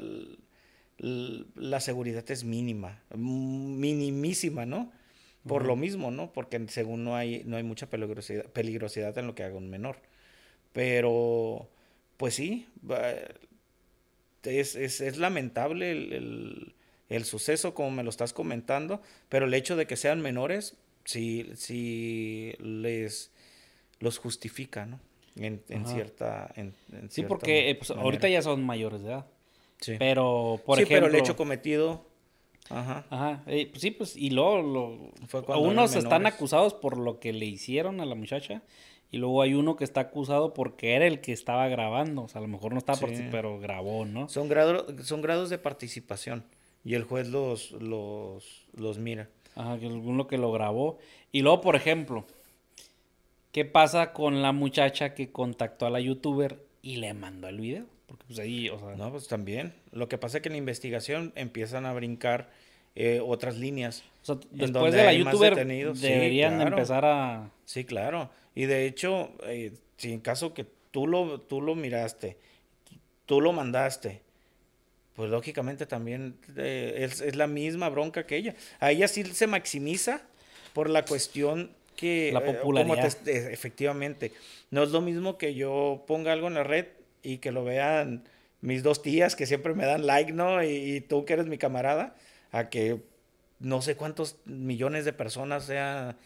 la seguridad es mínima, minimísima, ¿no? Por lo mismo, ¿no? Porque según no hay, no hay mucha peligrosidad, peligrosidad en lo que haga un menor. Pero, pues sí, es, es, es lamentable el, el, suceso como me lo estás comentando, pero el hecho de que sean menores, sí, sí les los justifica, ¿no? En, en cierta... En, sí, porque eh, pues, ahorita ya son mayores de edad. Sí. Pero, por sí, pero el hecho cometido... Ajá. Ajá. Eh, pues sí, pues, y luego, lo, unos están acusados por lo que le hicieron a la muchacha y luego hay uno que está acusado porque era el que estaba grabando. O sea, a lo mejor no estaba, sí. pero grabó, ¿no? Son, grado, son grados de participación y el juez los, los, los mira. Ajá, que alguno que lo grabó. Y luego, por ejemplo, ¿qué pasa con la muchacha que contactó a la youtuber y le mandó el video? Porque pues ahí, o sea... No, pues también. Lo que pasa es que en la investigación empiezan a brincar eh, otras líneas. O sea, después de la youtuber deberían empezar a... Sí, claro. Y de hecho, eh, si en caso que tú lo, tú lo miraste, tú lo mandaste, pues lógicamente también eh, es, es, la misma bronca que ella. A ella sí se maximiza por la cuestión que... La popularidad. efectivamente. No es lo mismo que yo ponga algo en la red y que lo vean mis dos tías que siempre me dan like, ¿no? Y, tú que eres mi camarada, a que no sé cuántos millones de personas sea...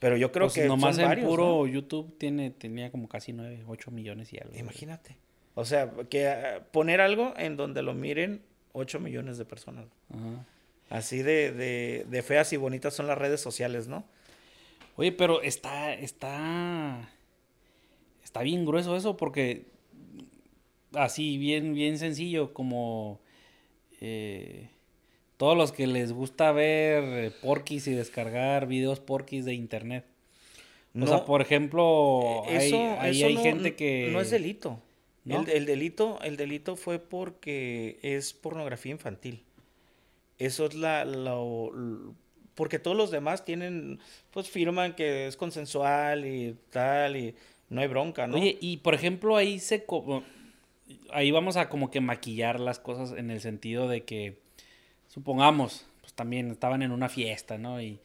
Pero yo creo pues que nomás son en puro YouTube tiene, tenía como casi 9, 8 millones y algo. Imagínate. O sea, que uh, poner algo en donde lo miren 8 millones de personas. Ajá. Así de, de, de, feas y bonitas son las redes sociales, ¿no? Oye, pero está, está, está bien grueso eso porque así, bien, bien sencillo, como eh, todos los que les gusta ver eh, porquis y descargar videos porquis de internet. o sea, por ejemplo, hay, hay gente que... No es delito. El, delito. el delito fue porque es pornografía infantil. Eso es la, porque todos los demás tienen, pues firman que es consensual y tal, y no hay bronca, ¿no? Oye, y por ejemplo ahí se ahí vamos a como que maquillar las cosas en el sentido de que, supongamos, pues también estaban en una fiesta, ¿no? Y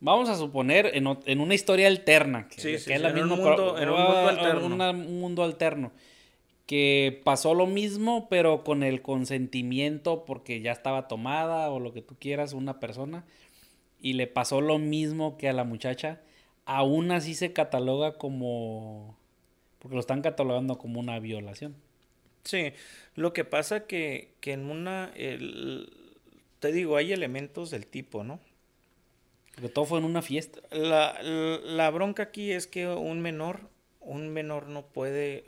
vamos a suponer en, una historia alterna, que, es la misma, un mundo, en un mundo alterno. un mundo alterno. Que pasó lo mismo, pero con el consentimiento, porque ya estaba tomada o lo que tú quieras, una persona, y le pasó lo mismo que a la muchacha, aún así se cataloga como. Porque lo están catalogando como una violación. Sí, lo que pasa que, que en una, el, te digo, hay elementos del tipo, ¿no? Porque todo fue en una fiesta. La, la, bronca aquí es que un menor, un menor no puede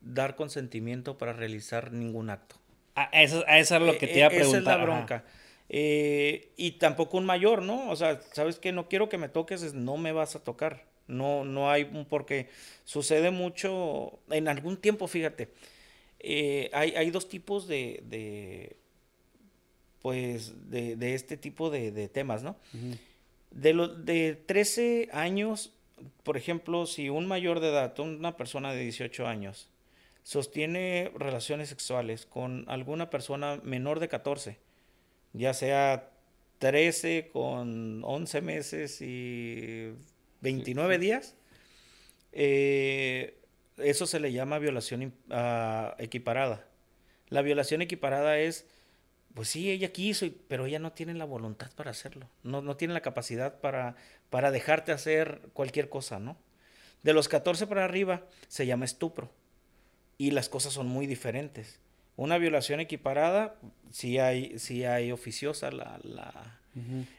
dar consentimiento para realizar ningún acto. A eso, a eso es lo que te iba a preguntar. E, esa es la bronca. Eh, y tampoco un mayor, ¿no? O sea, ¿sabes qué? No quiero que me toques, no me vas a tocar. No, no hay un porque sucede mucho en algún tiempo, fíjate eh, hay, hay, dos tipos de, de pues, de, de, este tipo de, de temas, ¿no? De, lo, de 13 años, por ejemplo, si un mayor de edad, una persona de 18 años, sostiene relaciones sexuales con alguna persona menor de 14, ya sea 13 con 11 meses y 29 días, eh, eso se le llama violación uh, equiparada. La violación equiparada es, pues sí, ella quiso, pero ella no tiene la voluntad para hacerlo. No, no tiene la capacidad para, para dejarte hacer cualquier cosa, ¿no? De los 14 para arriba se llama estupro. Y las cosas son muy diferentes. Una violación equiparada, sí hay, sí hay oficiosa, la, la,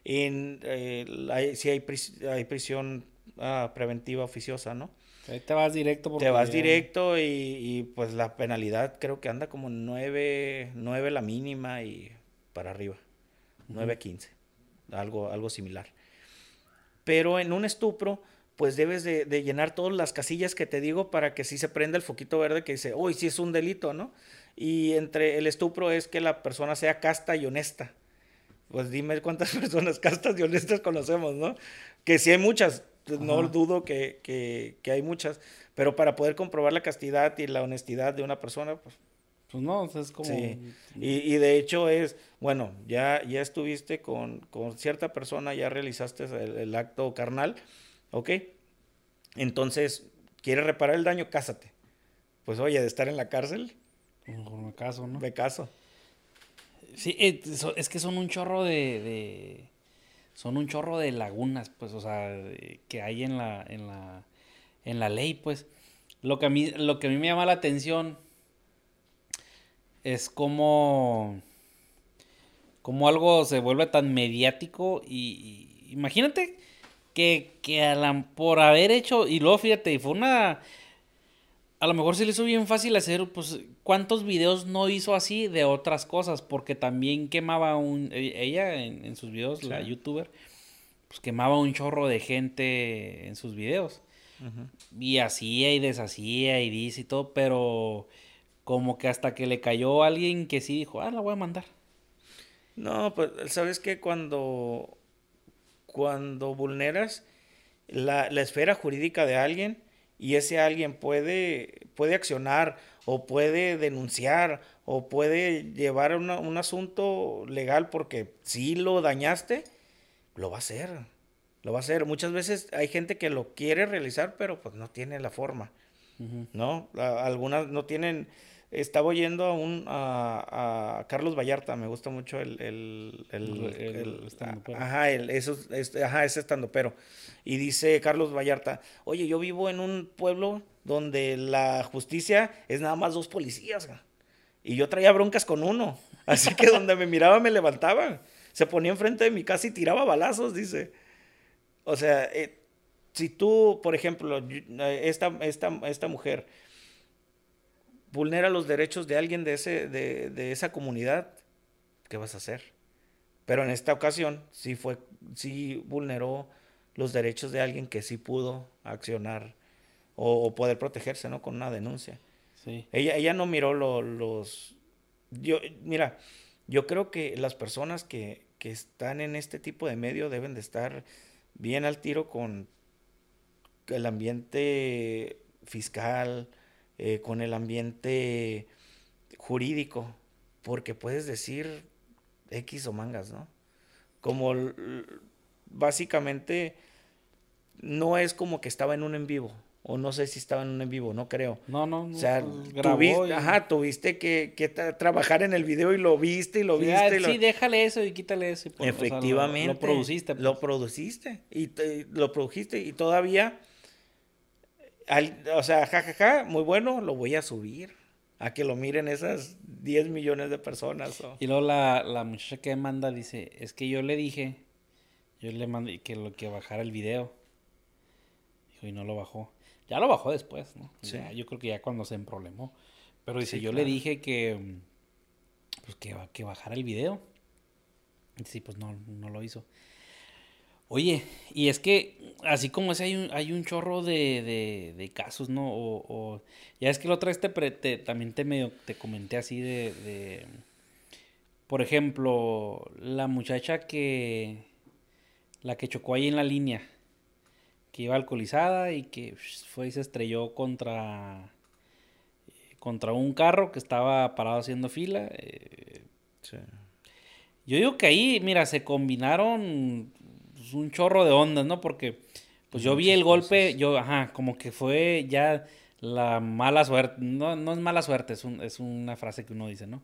en, eh, sí hay, hay prisión uh, preventiva oficiosa, ¿no? Ahí te vas directo. Te vas directo y, pues la penalidad creo que anda como 9, 9 la mínima y para arriba. 9 a 15. algo, algo similar. Pero en un estupro, pues debes de, llenar todas las casillas que te digo para que sí se prenda el foquito verde que dice, uy, sí es un delito, ¿no? Y entre el estupro es que la persona sea casta y honesta. Pues dime cuántas personas castas y honestas conocemos, ¿no? Que sí hay muchas, no dudo que, que, hay muchas, pero para poder comprobar la castidad y la honestidad de una persona, pues... Pues no, es como... Sí. Y, y, de hecho es, bueno, ya, ya estuviste con, con cierta persona, ya realizaste el, acto carnal, ¿ok? Entonces, ¿quieres reparar el daño? Cásate. Pues oye, de estar en la cárcel. me caso, ¿no? Me caso. Sí, eh, es que son un chorro de son un chorro de lagunas, pues, o sea, que hay en la, en la, en la ley, pues. Lo que a mí, lo que a mí me llama la atención es como, como algo se vuelve tan mediático y, imagínate que, que por haber hecho, y luego fíjate, fue una, a lo mejor se le hizo bien fácil hacer, pues, ¿cuántos videos no hizo así de otras cosas? Porque también quemaba un, e, ella en, sus videos, la youtuber, pues quemaba un chorro de gente en sus videos. Y hacía y deshacía y dice y todo, pero como que hasta que le cayó alguien que sí dijo, ah, la voy a mandar. No, pues, ¿sabes qué? Cuando, cuando vulneras la, la esfera jurídica de alguien, y ese alguien puede, puede accionar o puede denunciar o puede llevar un asunto legal porque si lo dañaste, lo va a hacer. Lo va a hacer. Muchas veces hay gente que lo quiere realizar, pero pues no tiene la forma. ¿No? algunas no tienen estaba oyendo a un a, Carlos Vallarta, me gusta mucho el, el, el, ajá, el, eso, este, ajá, ese estando pero. Y dice Carlos Vallarta, oye, yo vivo en un pueblo donde la justicia es nada más dos policías. Y yo traía broncas con uno. Así que donde me miraba me levantaba. Se ponía enfrente de mi casa y tiraba balazos, dice. O sea, eh, si tú, por ejemplo, esta, esta, esta mujer vulnera los derechos de alguien de, ese, de, esa comunidad, ¿qué vas a hacer? Pero en esta ocasión sí, fue, sí vulneró los derechos de alguien que sí pudo accionar o, poder protegerse, ¿no? Con una denuncia. Sí. Ella, ella no miró los... Yo, mira, yo creo que las personas que, que están en este tipo de medio deben de estar bien al tiro con el ambiente fiscal, eh, con el ambiente jurídico, porque puedes decir X o mangas, ¿no? Como básicamente no es como que estaba en un en vivo, o no sé si estaba en un en vivo, no creo. No, no, no. O sea, pues, tuviste, ajá, tuviste que, que trabajar en el video y lo viste y lo viste. Sí, déjale eso y quítale eso. Efectivamente. lo, produciste. Lo pues. produciste y lo produjiste y todavía o sea, jajaja, ja, ja, muy bueno, lo voy a subir. A que lo miren esas 10 millones de personas. Y luego la, la, muchacha que manda dice, es que yo le dije, yo le mandé que lo que bajara el video. Dijo, y no lo bajó. Ya lo bajó después, ¿no? yo creo que ya cuando se emproblemó. Pero dice, yo le dije que, pues que, que bajara el video. Y sí, pues no, no lo hizo. Oye, y es que así como ese hay un, hay un chorro de, de, casos, ¿no? O, ya es que la otra vez te, también te medio te comenté así de, de, por ejemplo, la muchacha que la que chocó ahí en la línea, que iba alcoholizada y que fue y se estrelló contra contra un carro que estaba parado haciendo fila. Eh, yo digo que ahí, mira, se combinaron pues, un chorro de ondas, ¿no? Porque pues yo vi el golpe, yo, ajá, como que fue ya la mala suerte, no, no es mala suerte, es, un, es una frase que uno dice, ¿no?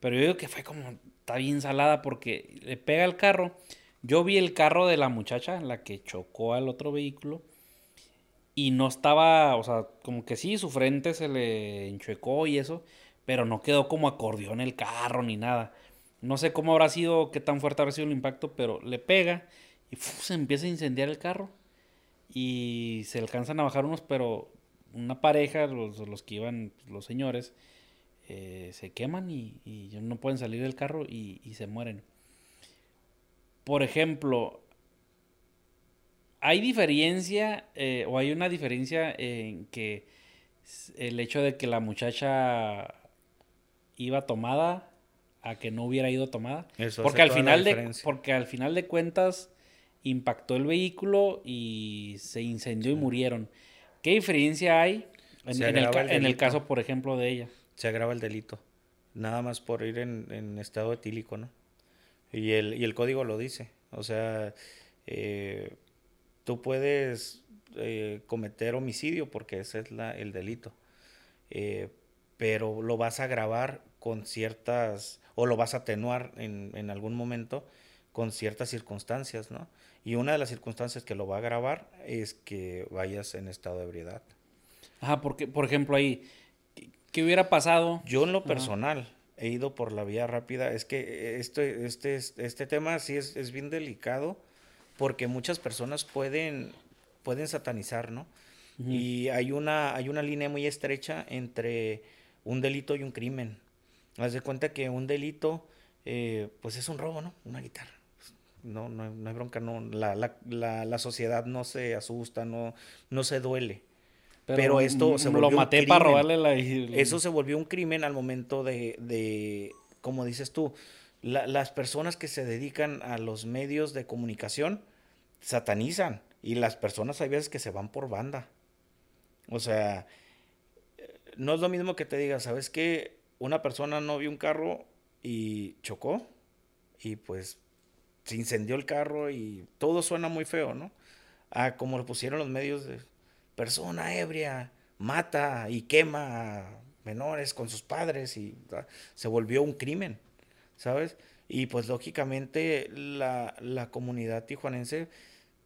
Pero yo digo que fue como, está bien salada porque le pega el carro. Yo vi el carro de la muchacha, la que chocó al otro vehículo, y no estaba, o sea, como que sí, su frente se le enchuecó y eso, pero no quedó como acordeón el carro ni nada. No sé cómo habrá sido, qué tan fuerte habrá sido el impacto, pero le pega y se empieza a incendiar el carro. Y se alcanzan a bajar unos, pero una pareja, los, los que iban, los señores, eh, se queman y, y, no pueden salir del carro y, y, se mueren. por ejemplo, hay diferencia eh, o hay una diferencia en que el hecho de que la muchacha iba tomada a que no hubiera ido tomada. porque al final de porque al final de cuentas impactó el vehículo y se incendió y murieron. ¿Qué diferencia hay en, el, caso, por ejemplo, de ella? Se agrava el delito. Nada más por ir en, estado etílico, ¿no? Y el, y el código lo dice. O sea, eh, tú puedes eh, cometer homicidio porque ese es la, el delito. Eh, pero lo vas a grabar con ciertas, o lo vas a atenuar en, en, algún momento con ciertas circunstancias, ¿no? Y una de las circunstancias que lo va a grabar es que vayas en estado de ebriedad. Ajá, porque, por ejemplo, ahí, ¿qué hubiera pasado? Yo en lo personal he ido por la vía rápida. Es que este, este, este tema sí es, es bien delicado porque muchas personas pueden, pueden satanizar, ¿no? Y hay una, hay una línea muy estrecha entre un delito y un crimen. Haz de cuenta que un delito, eh, pues es un robo, ¿no? Una guitarra. No, no, no hay bronca, no. La, la, la, la, sociedad no se asusta, no, no se duele. Pero, esto se volvió lo maté para robarle la... Eso se volvió un crimen al momento de, de como dices tú, las personas que se dedican a los medios de comunicación satanizan y las personas hay veces que se van por banda. O sea, no es lo mismo que te diga, ¿sabes qué? Una persona no vio un carro y chocó y pues se incendió el carro y todo suena muy feo, ¿no? Ah, como lo pusieron los medios de persona ebria, mata y quema a menores con sus padres y se volvió un crimen, ¿sabes? Y pues lógicamente la, la comunidad tijuanense,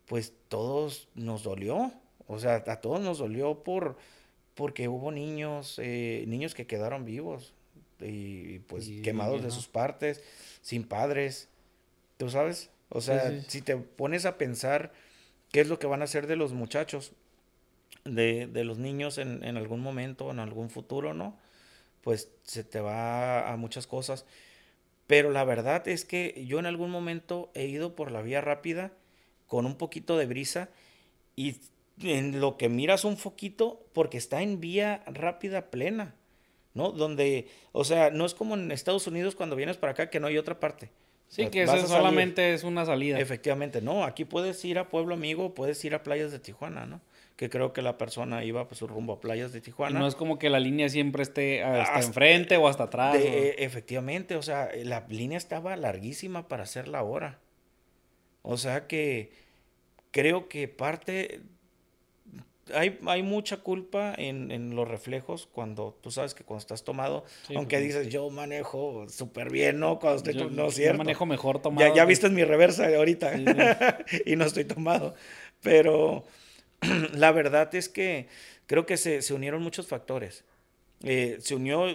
pues todos nos dolió, o sea, a todos nos dolió por porque hubo niños, eh, niños que quedaron vivos y, pues quemados de sus partes, sin padres, ¿tú sabes? O sea, si te pones a pensar qué es lo que van a hacer de los muchachos, de, de los niños en, en, algún momento, en algún futuro, ¿no? Pues se te va a muchas cosas. Pero la verdad es que yo en algún momento he ido por la vía rápida con un poquito de brisa y en lo que miras un foquito porque está en vía rápida plena, ¿no? Donde, o sea, no es como en Estados Unidos cuando vienes para acá que no hay otra parte. Sí, que eso solamente es una salida. Efectivamente, no, aquí puedes ir a Pueblo Amigo, puedes ir a playas de Tijuana, ¿no? Que creo que la persona iba pues su rumbo a playas de Tijuana. no es como que la línea siempre esté hasta, enfrente o hasta atrás. Efectivamente, o sea, la línea estaba larguísima para hacer la hora. O sea que creo que parte hay, hay mucha culpa en, en, los reflejos cuando tú sabes que cuando estás tomado, aunque dices yo manejo súper bien, ¿no? Cuando estoy yo, no es cierto. Yo manejo mejor tomado. Ya, ya viste mi reversa ahorita y no estoy tomado. Pero la verdad es que creo que se, se unieron muchos factores. Eh, se unió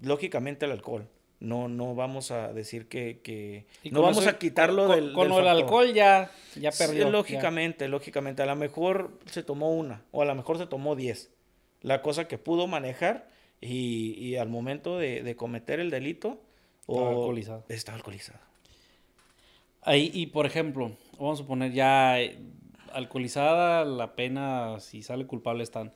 lógicamente el alcohol. No, no vamos a decir que, que no vamos a quitarlo del con el alcohol ya ya perdió. lógicamente, lógicamente, a lo mejor se tomó una o a lo mejor se tomó diez. La cosa que pudo manejar y, y al momento de, de, cometer el delito estaba alcoholizado. Estaba alcoholizado. Ahí y por ejemplo, vamos a poner ya eh, alcoholizada la pena si sale culpable están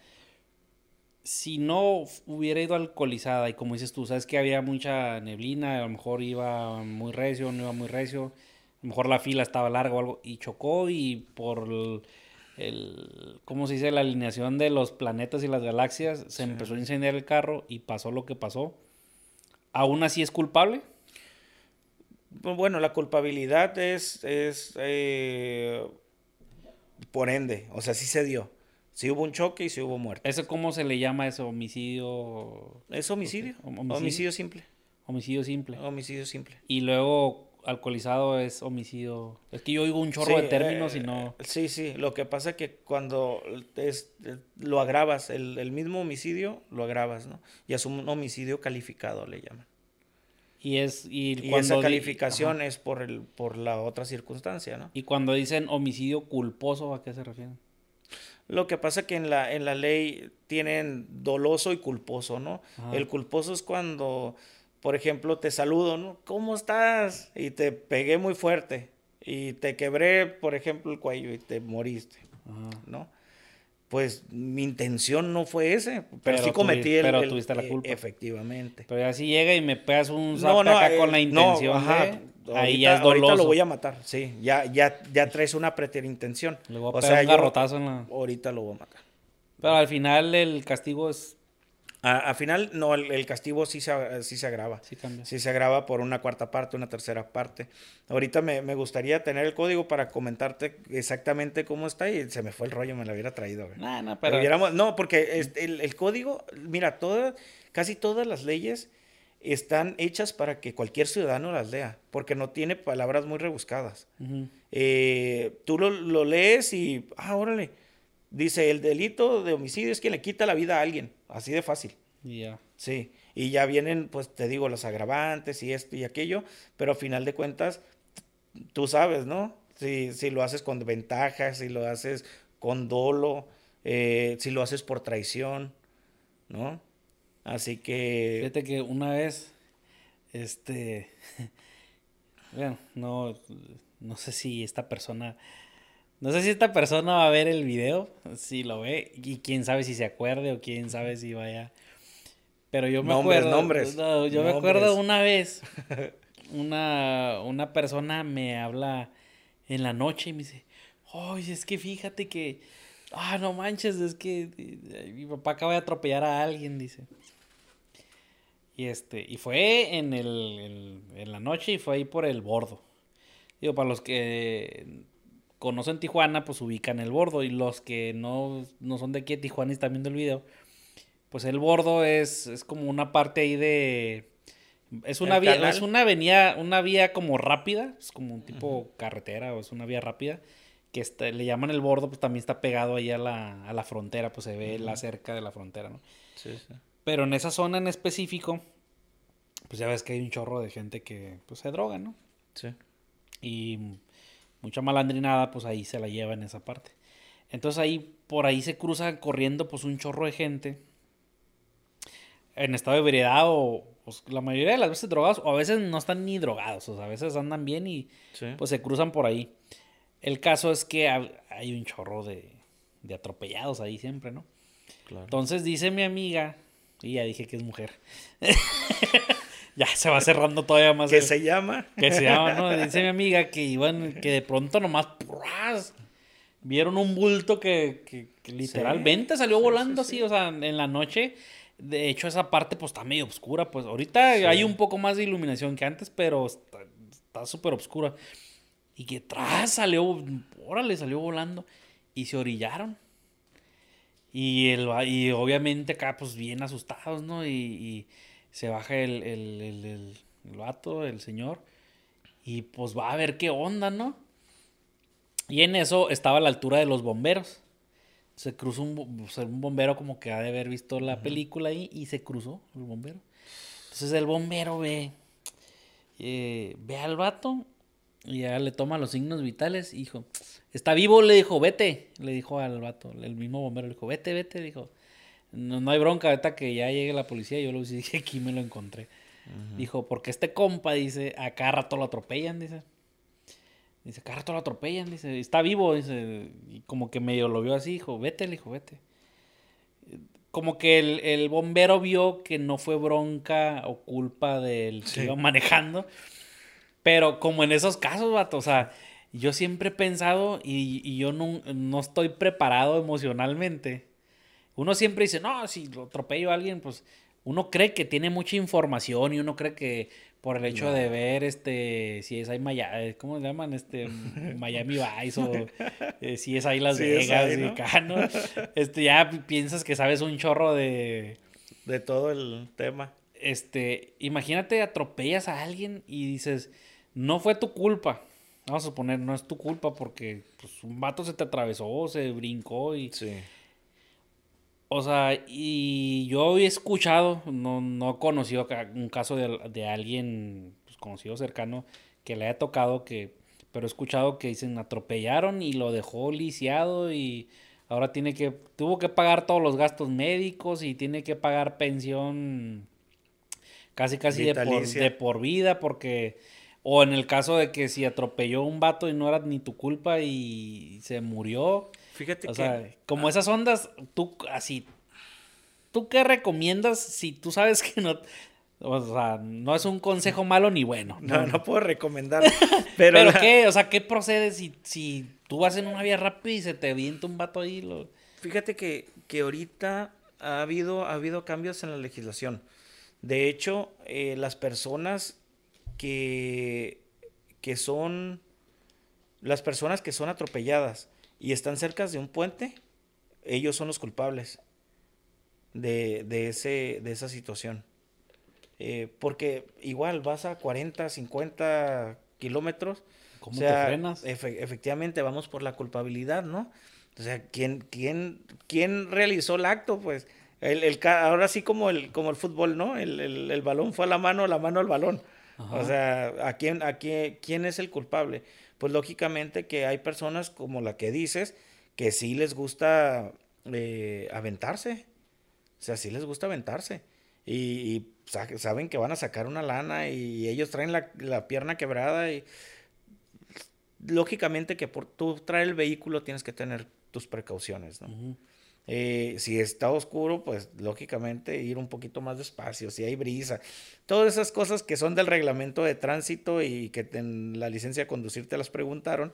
si no hubiera ido alcoholizada y como dices tú, sabes que había mucha neblina, a lo mejor iba muy recio, no iba muy recio, a lo mejor la fila estaba larga o algo, y chocó y por el, ¿cómo se dice? La alineación de los planetas y las galaxias, se empezó a incendiar el carro y pasó lo que pasó. ¿Aún así es culpable? Bueno, la culpabilidad es, es eh, por ende, o sea, sí se dio. Si hubo un choque y si hubo muerte. ¿Eso cómo se le llama eso? ¿Homicidio? Es homicidio. ¿Homicidio? simple. Homicidio simple. Homicidio simple. Y luego alcoholizado es homicidio. Es que yo oigo un chorro de términos y no. Eh, sí, sí. Lo que pasa es que cuando es, lo agravas, el, el, mismo homicidio lo agravas, ¿no? Y es un homicidio calificado, le llaman. Y es y, y esa calificación es por el por la otra circunstancia, ¿no? Y cuando dicen homicidio culposo, ¿a qué se refieren? Lo que pasa que en la, en la ley tienen doloso y culposo, ¿no? El culposo es cuando, por ejemplo, te saludo, ¿no? ¿Cómo estás? Y te pegué muy fuerte. y te quebré, por ejemplo, el cuello y te moriste, ¿no? Pues mi intención no fue ese, pero, sí cometí el, pero tuviste la e, culpa. Efectivamente. Pero así llega y me pegas un zape acá con la eh, intención de, ahí ya es. Ahorita lo voy a matar, sí, ya, ya, ya traes una preterintención. Le voy a o sea, un garrotazo en la... Ahorita lo voy a matar. Pero al final el castigo es al final, no, el, castigo sí se, sí se agrava. Sí cambia. Sí se agrava por una cuarta parte, una tercera parte. Ahorita me, me, gustaría tener el código para comentarte exactamente cómo está y se me fue el rollo, me lo hubiera traído. No, no, pero... no, porque este, el, el, código, mira, todas, casi todas las leyes están hechas para que cualquier ciudadano las lea, porque no tiene palabras muy rebuscadas. Eh, tú lo, lo, lees y, ah, órale, dice, el delito de homicidio es quien le quita la vida a alguien. Así de fácil. Ya. Sí. Y ya vienen, pues te digo, los agravantes y esto y aquello, pero a final de cuentas, tú sabes, ¿no? Si, si lo haces con ventaja, si lo haces con dolo, eh, si lo haces por traición, ¿no? Así que... Fíjate que una vez, este, bueno, no, no sé si esta persona no sé si esta persona va a ver el video, si lo ve, y quién sabe si se acuerde o quién sabe si vaya. Pero yo me acuerdo. Nombres. yo me acuerdo una vez, una, una persona me habla en la noche y me dice, oye, es que fíjate que, ah, no manches, es que mi papá acaba de atropellar a alguien, dice. Y este, y fue en el, en la noche y fue ahí por el bordo. Digo, para los que conocen Tijuana, pues ubican el bordo. Y los que no, no son de aquí de Tijuana y están viendo el video, pues el bordo es, es como una parte ahí de. Es una vía, es una avenida, una vía como rápida, es como un tipo carretera o es una vía rápida, que está, le llaman el bordo, pues también está pegado ahí a la, a la frontera, pues se ve la cerca de la frontera, ¿no? Sí, sí. Pero en esa zona en específico, pues ya ves que hay un chorro de gente que pues se droga, ¿no? Sí. Y mucha malandrinada, pues ahí se la lleva en esa parte. Entonces ahí, por ahí se cruza corriendo pues un chorro de gente en estado de ebriedad o pues, la mayoría de las veces drogados o a veces no están ni drogados, o sea, a veces andan bien y pues se cruzan por ahí. El caso es que hay un chorro de, de atropellados ahí siempre, ¿no? Entonces dice mi amiga, y ya dije que es mujer. ya se va cerrando todavía más. ¿Qué se llama? Que se llama, ¿no? Dice mi amiga que iban, que de pronto nomás vieron un bulto que, literalmente salió volando así, o sea, en la noche. De hecho, esa parte pues está medio oscura, pues ahorita hay un poco más de iluminación que antes, pero está súper oscura. Y que atrás salió, órale, salió volando. Y se orillaron. Y, el, y obviamente acá pues bien asustados, ¿no? y se baja el, el, el, el, vato, el señor, y pues va a ver qué onda, ¿no? Y en eso estaba a la altura de los bomberos. Se cruzó un, un bombero como que ha de haber visto la película ahí y se cruzó el bombero. Entonces el bombero ve, eh, ve al vato y ya le toma los signos vitales y dijo, está vivo, le dijo, vete, le dijo al vato, el mismo bombero le dijo, vete, vete, dijo, no, no hay bronca, ahorita que ya llegue la policía, yo lo dije, aquí me lo encontré. Dijo, porque este compa, dice, a cada rato lo atropellan, dice. Dice, cada rato lo atropellan, dice, está vivo, dice, y como que medio lo vio así, dijo, vete, le dijo, vete. Como que el, bombero vio que no fue bronca o culpa del que iba manejando. Pero como en esos casos, vato, o sea, yo siempre he pensado y, y yo no, no, estoy preparado emocionalmente uno siempre dice, no, si lo atropello a alguien, pues uno cree que tiene mucha información y uno cree que por el hecho de ver este si es ahí Miami, eh, ¿cómo se llaman? Este Miami Vice o eh, si es ahí Las Vegas. Este ya piensas que sabes un chorro de de todo el tema. Este, imagínate atropellas a alguien y dices, "No fue tu culpa." Vamos a suponer, no es tu culpa porque pues, un vato se te atravesó, se brincó y sí. O sea, y yo he escuchado, no, no he conocido un caso de, de alguien pues, conocido cercano que le haya tocado que, pero he escuchado que dicen atropellaron y lo dejó lisiado y ahora tiene que, tuvo que pagar todos los gastos médicos y tiene que pagar pensión casi casi de por, de por, vida porque O en el caso de que si atropelló un vato y no era ni tu culpa y se murió. Fíjate O que... sea, como esas ondas, tú así. ¿Tú qué recomiendas si tú sabes que no. O sea, no es un consejo malo ni bueno. No, no puedo recomendar. Pero, Pero, la- qué, o sea, ¿qué procede si, si tú vas en una vía rápida y se te avienta un vato ahí? Lo... Fíjate que, que ahorita ha habido, ha habido cambios en la legislación. De hecho, eh, las personas que, que son, las personas que son atropelladas y están cerca de un puente, ellos son los culpables de, de, ese, de esa situación. Eh, porque igual vas a 40, 50 kilómetros. ¿Cómo o sea, te frenas? efe- efectivamente, vamos por la culpabilidad, ¿no? O sea, ¿quién, quién, quién realizó el acto? Pues el, el ahora sí como el, como el fútbol, ¿no? El, el- el balón fue a la mano, la mano al balón. Ajá. O sea, ¿a quién, a quién, quién es el culpable? Pues lógicamente que hay personas como la que dices que sí les gusta eh, aventarse. O sea, sí les gusta aventarse. Y, y sa- saben que van a sacar una lana y ellos traen la, la pierna quebrada y lógicamente que por tú traer el vehículo tienes que tener tus precauciones, ¿no? Eh, si está oscuro, pues lógicamente ir un poquito más despacio, si hay brisa, todas esas cosas que son del reglamento de tránsito y que en la licencia de conducir te las preguntaron,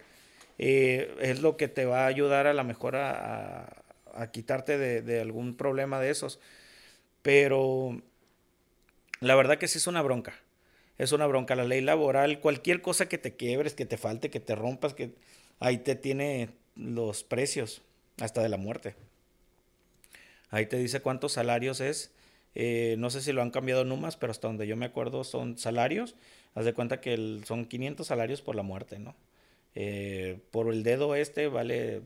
eh, es lo que te va a ayudar a la mejor a, quitarte de, de algún problema de esos. Pero la verdad que sí es una bronca. Es una bronca. La ley laboral, cualquier cosa que te quiebres, que te falte, que te rompas, que ahí te tiene los precios, hasta de la muerte. Ahí te dice cuántos salarios es. Eh, no sé si lo han cambiado Numas, pero hasta donde yo me acuerdo son salarios. Haz de cuenta que el- son 500 salarios por la muerte, ¿no? Eh, por el dedo este vale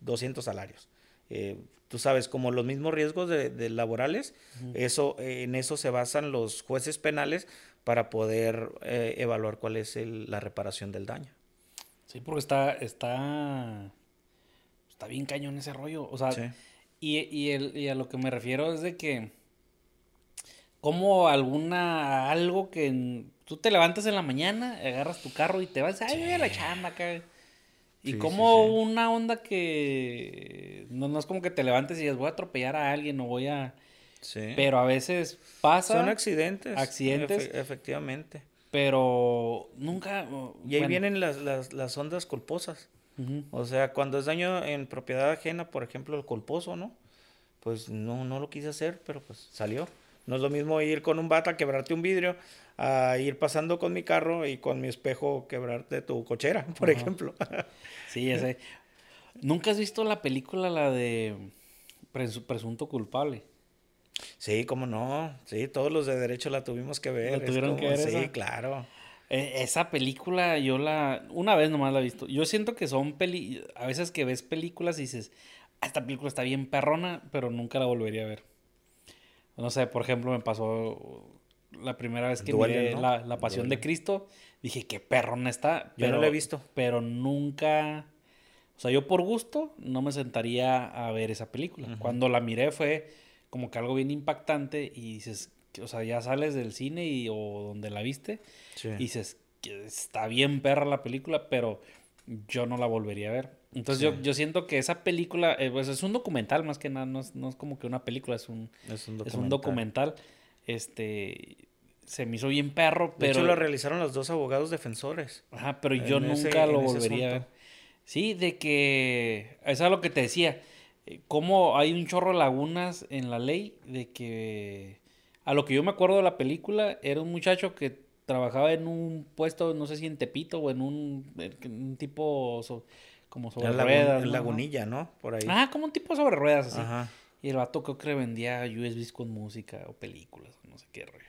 200 salarios. Eh, tú sabes, como los mismos riesgos de, de laborales, eso, en eso se basan los jueces penales para poder evaluar cuál es el- la reparación del daño. Sí, porque está, está, está bien cañón ese rollo. O sea, Sí. Y, y, el, y a lo que me refiero es de que, como alguna, algo que tú te levantas en la mañana, agarras tu carro y te vas, ay, voy a la chamba acá. Y Sí, como sí, sí. una onda que no, no es como que te levantes y digas, voy a atropellar a alguien o voy a... Pero a veces pasa, Son accidentes. accidentes. efe- efectivamente. pero nunca... Y ahí bueno, vienen las, las, las ondas culposas. O sea, cuando es daño en propiedad ajena, por ejemplo, el culposo, ¿no? Pues no, no lo quise hacer, pero pues salió. No es lo mismo ir con un bata, quebrarte un vidrio, a ir pasando con mi carro y con mi espejo quebrarte tu cochera, por ejemplo. Sí, ese. ¿Nunca has visto la película, la de Presu- Presunto Culpable? sí, cómo no. Sí, todos los de derecho la tuvimos que ver. ¿La tuvieron que ver Sí, esa? claro. Eh, esa película yo la... Una vez nomás la he visto. Yo siento que son peli... A veces que ves películas y dices, "Ah, esta película está bien perrona, pero nunca la volvería a ver. No sé, por ejemplo, me pasó la primera vez que Duele, miré ¿no? la, la Pasión Duele. de Cristo. Dije, qué perrona está. Yo no pero- la he visto. Pero nunca... O sea, yo por gusto no me sentaría a ver esa película. Cuando la miré fue como que algo bien impactante y dices, o sea, ya sales del cine y, o donde la viste Sí. y dices que está bien perra la película, pero yo no la volvería a ver. Entonces yo, Sí. yo siento que esa película, eh, pues es un documental más que nada, no es, no es como que una película, es un, es un es documental. un documental. Este, se me hizo bien perro, De hecho, pero... lo realizaron los dos abogados defensores. Ajá, pero yo en ese- nunca lo volvería a ver. Sí, de que... Eso es lo que te decía. eh, Cómo hay un chorro de lagunas en la ley de que... A lo que yo me acuerdo de la película, era un muchacho que trabajaba en un puesto, no sé si en Tepito o en un, en un tipo so- como sobre Lagun- ruedas. en ¿no? Lagunilla, ¿no? Por ahí. Ah, como un tipo sobre ruedas así. Ajá. Y el vato creo que vendía USBs con música o películas, no sé qué rollo.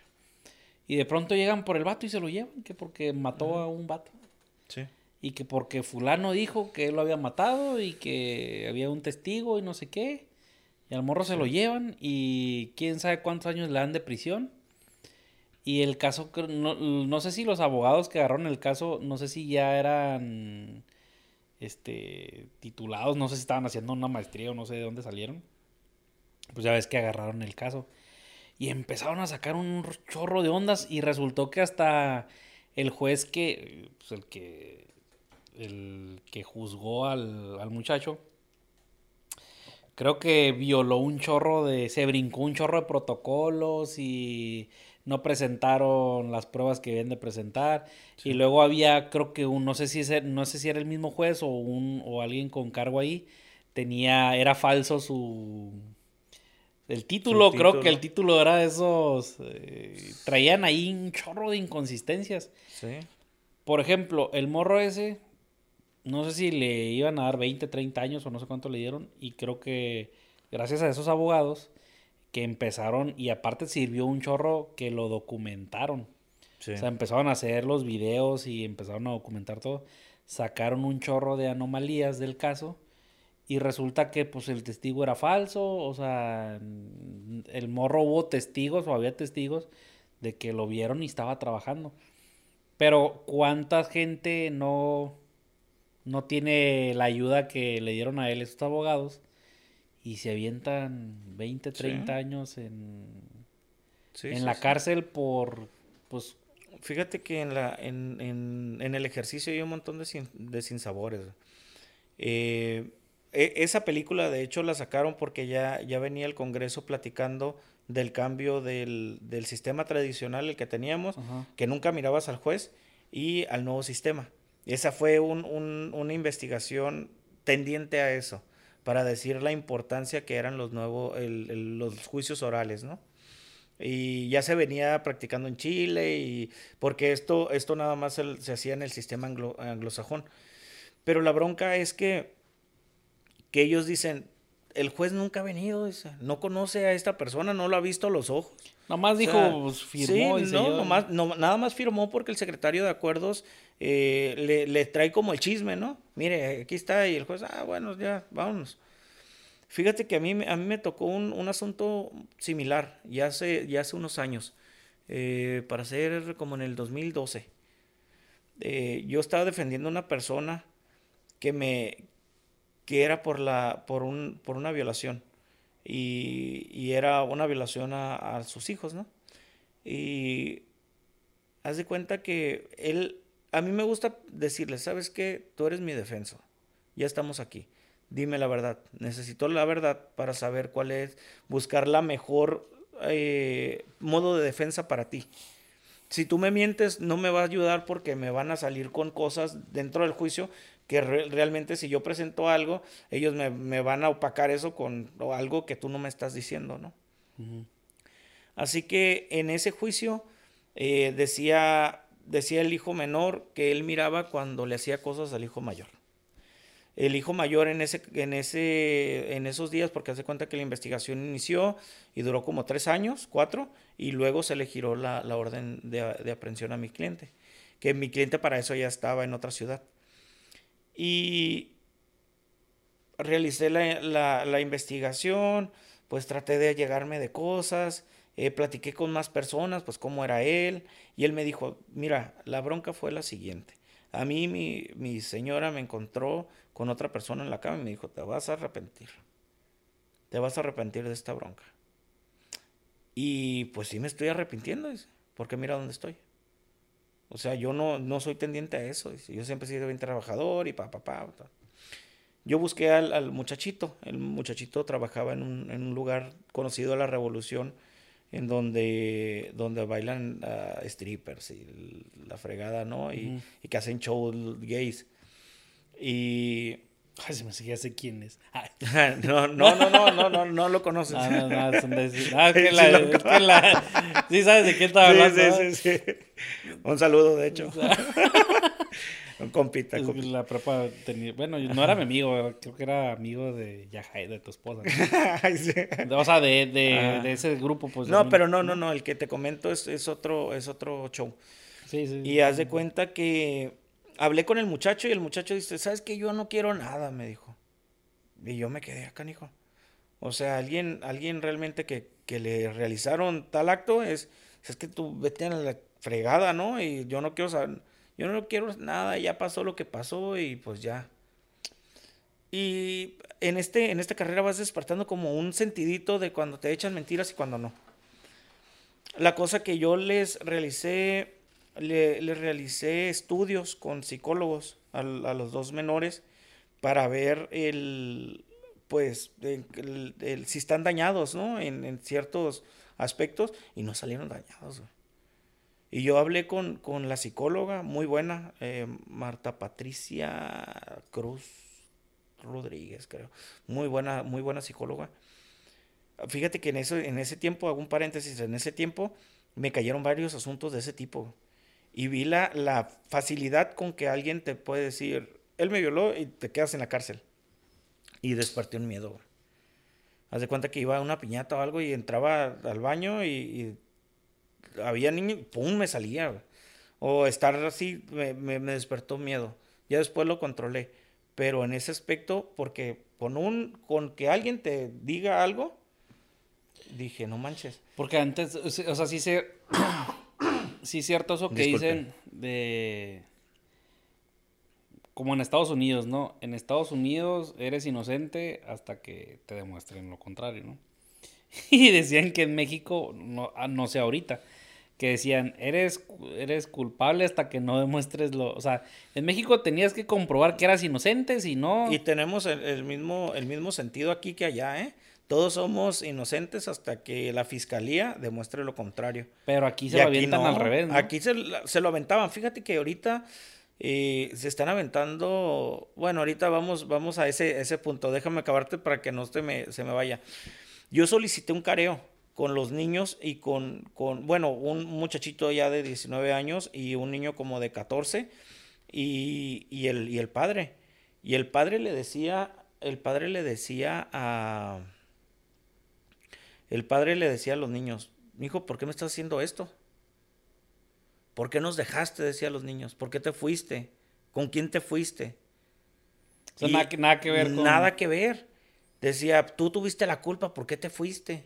Y de pronto llegan por el vato y se lo llevan, que porque mató a un vato. Sí. Y que porque fulano dijo que él lo había matado y que había un testigo y no sé qué. Y al morro se lo llevan y quién sabe cuántos años le dan de prisión. Y el caso, no, no sé si los abogados que agarraron el caso, no sé si ya eran este titulados, no sé si estaban haciendo una maestría o no sé de dónde salieron. Pues ya ves que agarraron el caso. Y empezaron a sacar un chorro de ondas y resultó que hasta el juez que, pues, el que, el que juzgó al, al muchacho, creo que violó un chorro de, se brincó un chorro de protocolos y no presentaron las pruebas que debían de presentar. Y luego había, creo que un, no sé si es, no sé si era el mismo juez o un, o alguien con cargo ahí, tenía, era falso su el título, creo que el título era de esos. Eh, traían ahí un chorro de inconsistencias. Sí. Por ejemplo, el morro ese no sé si le iban a dar 20, 30 años o no sé cuánto le dieron. Y creo que gracias a esos abogados que empezaron, y aparte sirvió un chorro que lo documentaron. O sea, empezaron a hacer los videos y empezaron a documentar todo. Sacaron un chorro de anomalías del caso. Y resulta que pues el testigo era falso. O sea, el morro hubo testigos o había testigos de que lo vieron y estaba trabajando. Pero cuánta gente no no tiene la ayuda que le dieron a él estos abogados y se avientan 20, 30 años en, en la cárcel por, pues... Fíjate que en, la, en, en, el ejercicio hay un montón de, sin, de sinsabores. Eh, e, esa película, de hecho, la sacaron porque ya, ya venía el Congreso platicando del cambio del, del sistema tradicional, el que teníamos, que nunca mirabas al juez, y al nuevo sistema. Esa fue una investigación tendiente a eso, para decir la importancia que eran los nuevos, los juicios orales, ¿no? Y ya se venía practicando en Chile, y porque esto, esto nada más se, hacía en el sistema anglosajón. Pero la bronca es que, que ellos dicen, el juez nunca ha venido, no conoce a esta persona, no lo ha visto a los ojos. Nada más dijo, pues, firmó. Sí, no, no, nada más firmó porque el secretario de acuerdos eh, le, trae como el chisme, ¿no? Mire, aquí está y el juez, ah, bueno, ya, vámonos. Fíjate que a mí, a mí me tocó un, asunto similar, ya hace, ya hace unos años, eh, para ser como en el 2012. Eh, yo estaba defendiendo a una persona que me que era por la por un por una violación y, era una violación a, sus hijos, ¿no? Y haz de cuenta que él, a mí me gusta decirle, ¿sabes qué? Tú eres mi defensor, ya estamos aquí, dime la verdad, necesito la verdad para saber cuál es, buscar la mejor eh, modo de defensa para ti. Si tú me mientes, no me va a ayudar porque me van a salir con cosas dentro del juicio que realmente si yo presento algo, ellos me, van a opacar eso con algo que tú no me estás diciendo, ¿no? Así que en ese juicio eh, decía, decía el hijo menor que él miraba cuando le hacía cosas al hijo mayor. El hijo mayor en, ese, en, ese, en esos días, porque hace cuenta que la investigación inició y duró como tres años, cuatro, y luego se le giró la, orden de, de aprehensión a mi cliente, que mi cliente para eso ya estaba en otra ciudad. Y realicé la, investigación, pues traté de llegarme de cosas, eh, platiqué con más personas, pues cómo era él, y él me dijo, mira, la bronca fue la siguiente. A mí mi, mi señora me encontró con otra persona en la cama y me dijo, te vas a arrepentir, te vas a arrepentir de esta bronca. Y pues sí me estoy arrepintiendo, porque mira dónde estoy. O sea, yo no, no soy tendiente a eso. Yo siempre he sido bien trabajador y pa, pa, pa. Yo busqué al, muchachito. El muchachito trabajaba en un, en un lugar conocido a la Revolución, en donde, donde bailan uh, strippers y la fregada, ¿no? Y, y que hacen shows gays. Y Ay, se me sigue sé quién es. no, no, no, no, no, no, no lo conoces. No, no, no, son de... Ah, que la, sí, es que la... sí sabes de quién estaba hablando. Sí, sí, sí, Un saludo, de hecho. Un compita, compita. La prepa tenía... Bueno, no era mi amigo, creo que era amigo de Yahai, de tu esposa. ¿no? o sea, de, de, ah. de, ese grupo, pues. No, pero no, no, no, el que te comento es, es, otro, es otro show. Sí, sí. Y haz de cuenta que hablé con el muchacho y el muchacho dice, ¿sabes qué? Yo no quiero nada, me dijo. Y yo me quedé acá, hijo. O sea, alguien, alguien realmente que, que le realizaron tal acto es, es que tú vete a la fregada, ¿no? Y yo no quiero yo no quiero nada, ya pasó lo que pasó y pues ya. Y en, este, en esta carrera vas despertando como un sentidito de cuando te echan mentiras y cuando no. La cosa que yo les realicé le, le realicé estudios con psicólogos a, los dos menores para ver el, pues, si están dañados, ¿no? En, en, ciertos aspectos y no salieron dañados. Y yo hablé con, con la psicóloga, muy buena, eh, Marta Patricia Cruz Rodríguez, creo. Muy buena, muy buena psicóloga. Fíjate que en, eso, en ese tiempo, hago un paréntesis, en ese tiempo me cayeron varios asuntos de ese tipo. Y vi la, la facilidad con que alguien te puede decir, él me violó y te quedas en la cárcel. Y desperté un miedo. Haz de cuenta que iba a una piñata o algo y entraba al baño y, y había niños, pum, me salía. O estar así me, me, me, despertó miedo. Ya después lo controlé. Pero en ese aspecto, porque con un, con que alguien te diga algo, dije, no manches. Porque antes, o sea, sí se, sí es cierto eso que Disculpe. dicen de, como en Estados Unidos, ¿no? En Estados Unidos eres inocente hasta que te demuestren lo contrario, ¿no? Y decían que en México, no, no sé ahorita, que decían, eres, eres culpable hasta que no demuestres lo... O sea, en México tenías que comprobar que eras inocente, si no... Y tenemos el, el, mismo, el mismo sentido aquí que allá, ¿eh? Todos somos inocentes hasta que la fiscalía demuestre lo contrario. Pero aquí se y lo avientan no. al revés, ¿no? Aquí se, se, lo aventaban. Fíjate que ahorita eh, se están aventando... Bueno, ahorita vamos, vamos a ese, ese punto. Déjame acabarte para que no se me, se me vaya. Yo solicité un careo con los niños y con, con, bueno, un muchachito ya de 19 años y un niño como de 14 y, y, el, y el padre. Y el padre le decía, el padre le decía a... El padre le decía a los niños, hijo, ¿por qué me estás haciendo esto? ¿Por qué nos dejaste? Decía a los niños. ¿Por qué te fuiste? ¿Con quién te fuiste? O sea, nada, nada, que ver con... Nada que ver. Decía, tú tuviste la culpa, ¿por qué te fuiste?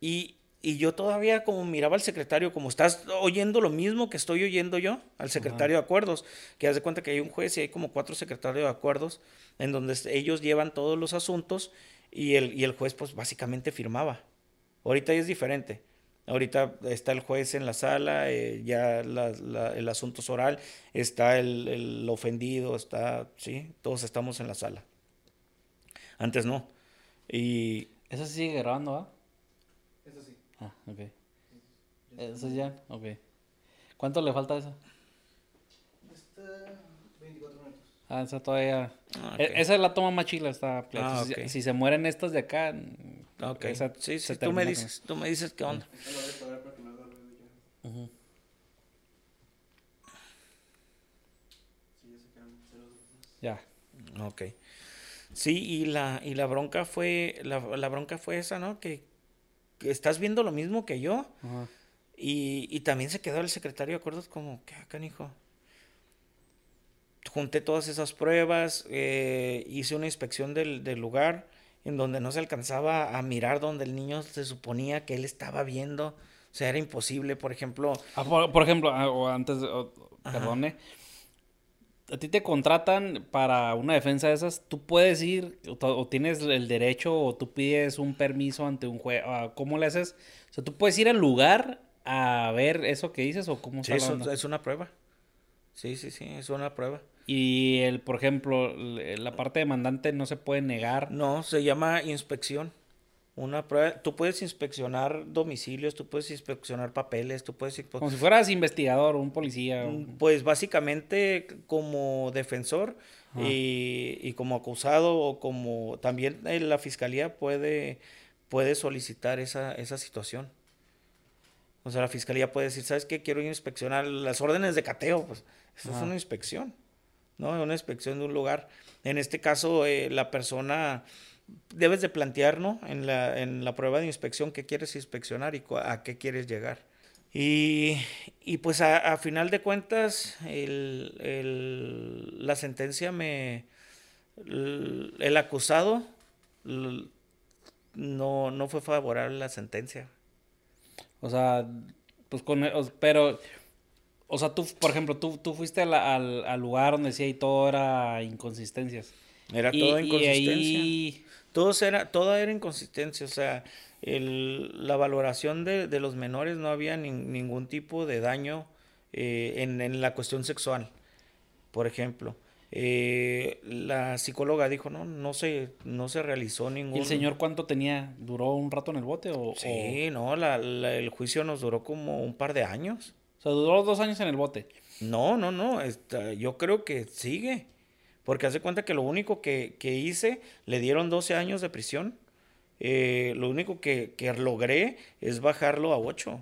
Y, y, yo todavía como miraba al secretario, como estás oyendo lo mismo que estoy oyendo yo, al secretario Ajá. de acuerdos, que haz de cuenta que hay un juez y hay como cuatro secretarios de acuerdos en donde ellos llevan todos los asuntos y el, y el juez pues básicamente firmaba. Ahorita ya es diferente. Ahorita está el juez en la sala, eh, ya la, la, el asunto es oral, está el, el, ofendido, está, sí, todos estamos en la sala. Antes no. Y... Eso sigue grabando, ¿ah? Ah, ok. Eso ya, ok. ¿Cuánto le falta a eso? Está 24 minutos. Ah, esa todavía. Ah, okay. Esa es la toma más chila, esta ah, okay. si, si, se mueren estas de acá. Ok. Esa, sí, sí, tú me dices, con... tú me dices qué onda. Uh -huh. Ya. Ok. Sí, y la, y la bronca fue, la, la bronca fue esa, ¿no? Que, estás viendo lo mismo que yo. Y, y, también se quedó el secretario de acuerdos como, ¿qué acá, hijo? Junté todas esas pruebas, eh, hice una inspección del, del, lugar en donde no se alcanzaba a mirar donde el niño se suponía que él estaba viendo. O sea, era imposible, por ejemplo. Ah, por, por, ejemplo, ah, o antes, o, perdone, a ti te contratan para una defensa de esas, tú puedes ir o, o, tienes el derecho o tú pides un permiso ante un juez, ¿cómo le haces? O sea, tú puedes ir al lugar a ver eso que dices o cómo sí, eso, es una prueba. Sí, sí, sí, es una prueba. Y el, por ejemplo, la parte demandante no se puede negar. No, se llama inspección. Una prueba, tú puedes inspeccionar domicilios, tú puedes inspeccionar papeles, tú puedes... Como si fueras investigador o un policía. O... Pues básicamente como defensor y, y, como acusado o como también la fiscalía puede, puede solicitar esa, esa situación. O sea, la fiscalía puede decir, ¿sabes qué? Quiero inspeccionar las órdenes de cateo. Pues eso es una inspección, ¿no? Una inspección de un lugar. En este caso, eh, la persona debes de plantear. En la, en la prueba de inspección qué quieres inspeccionar y a qué quieres llegar. Y, y pues a, a, final de cuentas, el, el, la sentencia me... El, acusado no, no fue favorable a la sentencia. O sea, pues con... Pero... O sea, tú, por ejemplo, tú, tú fuiste al, al, al lugar donde decía y todo era inconsistencias. Era Y- todo y inconsistencia. ahí- Todo era, todo era inconsistencia, o sea, el- la valoración de, de los menores no había nin- ningún tipo de daño eh, en, en la cuestión sexual. Por ejemplo, eh, la psicóloga dijo, no, no se, no se realizó ningún... ¿Y el señor cuánto tenía? ¿Duró un rato en el bote? O, Sí, no, la- la- el juicio nos duró como un par de años. o, o sea, duró dos años en el bote. No, no, no, esta, yo creo que sigue. Porque hace cuenta que lo único que, que hice, le dieron 12 años de prisión. Eh, lo único que, que logré es bajarlo a 8.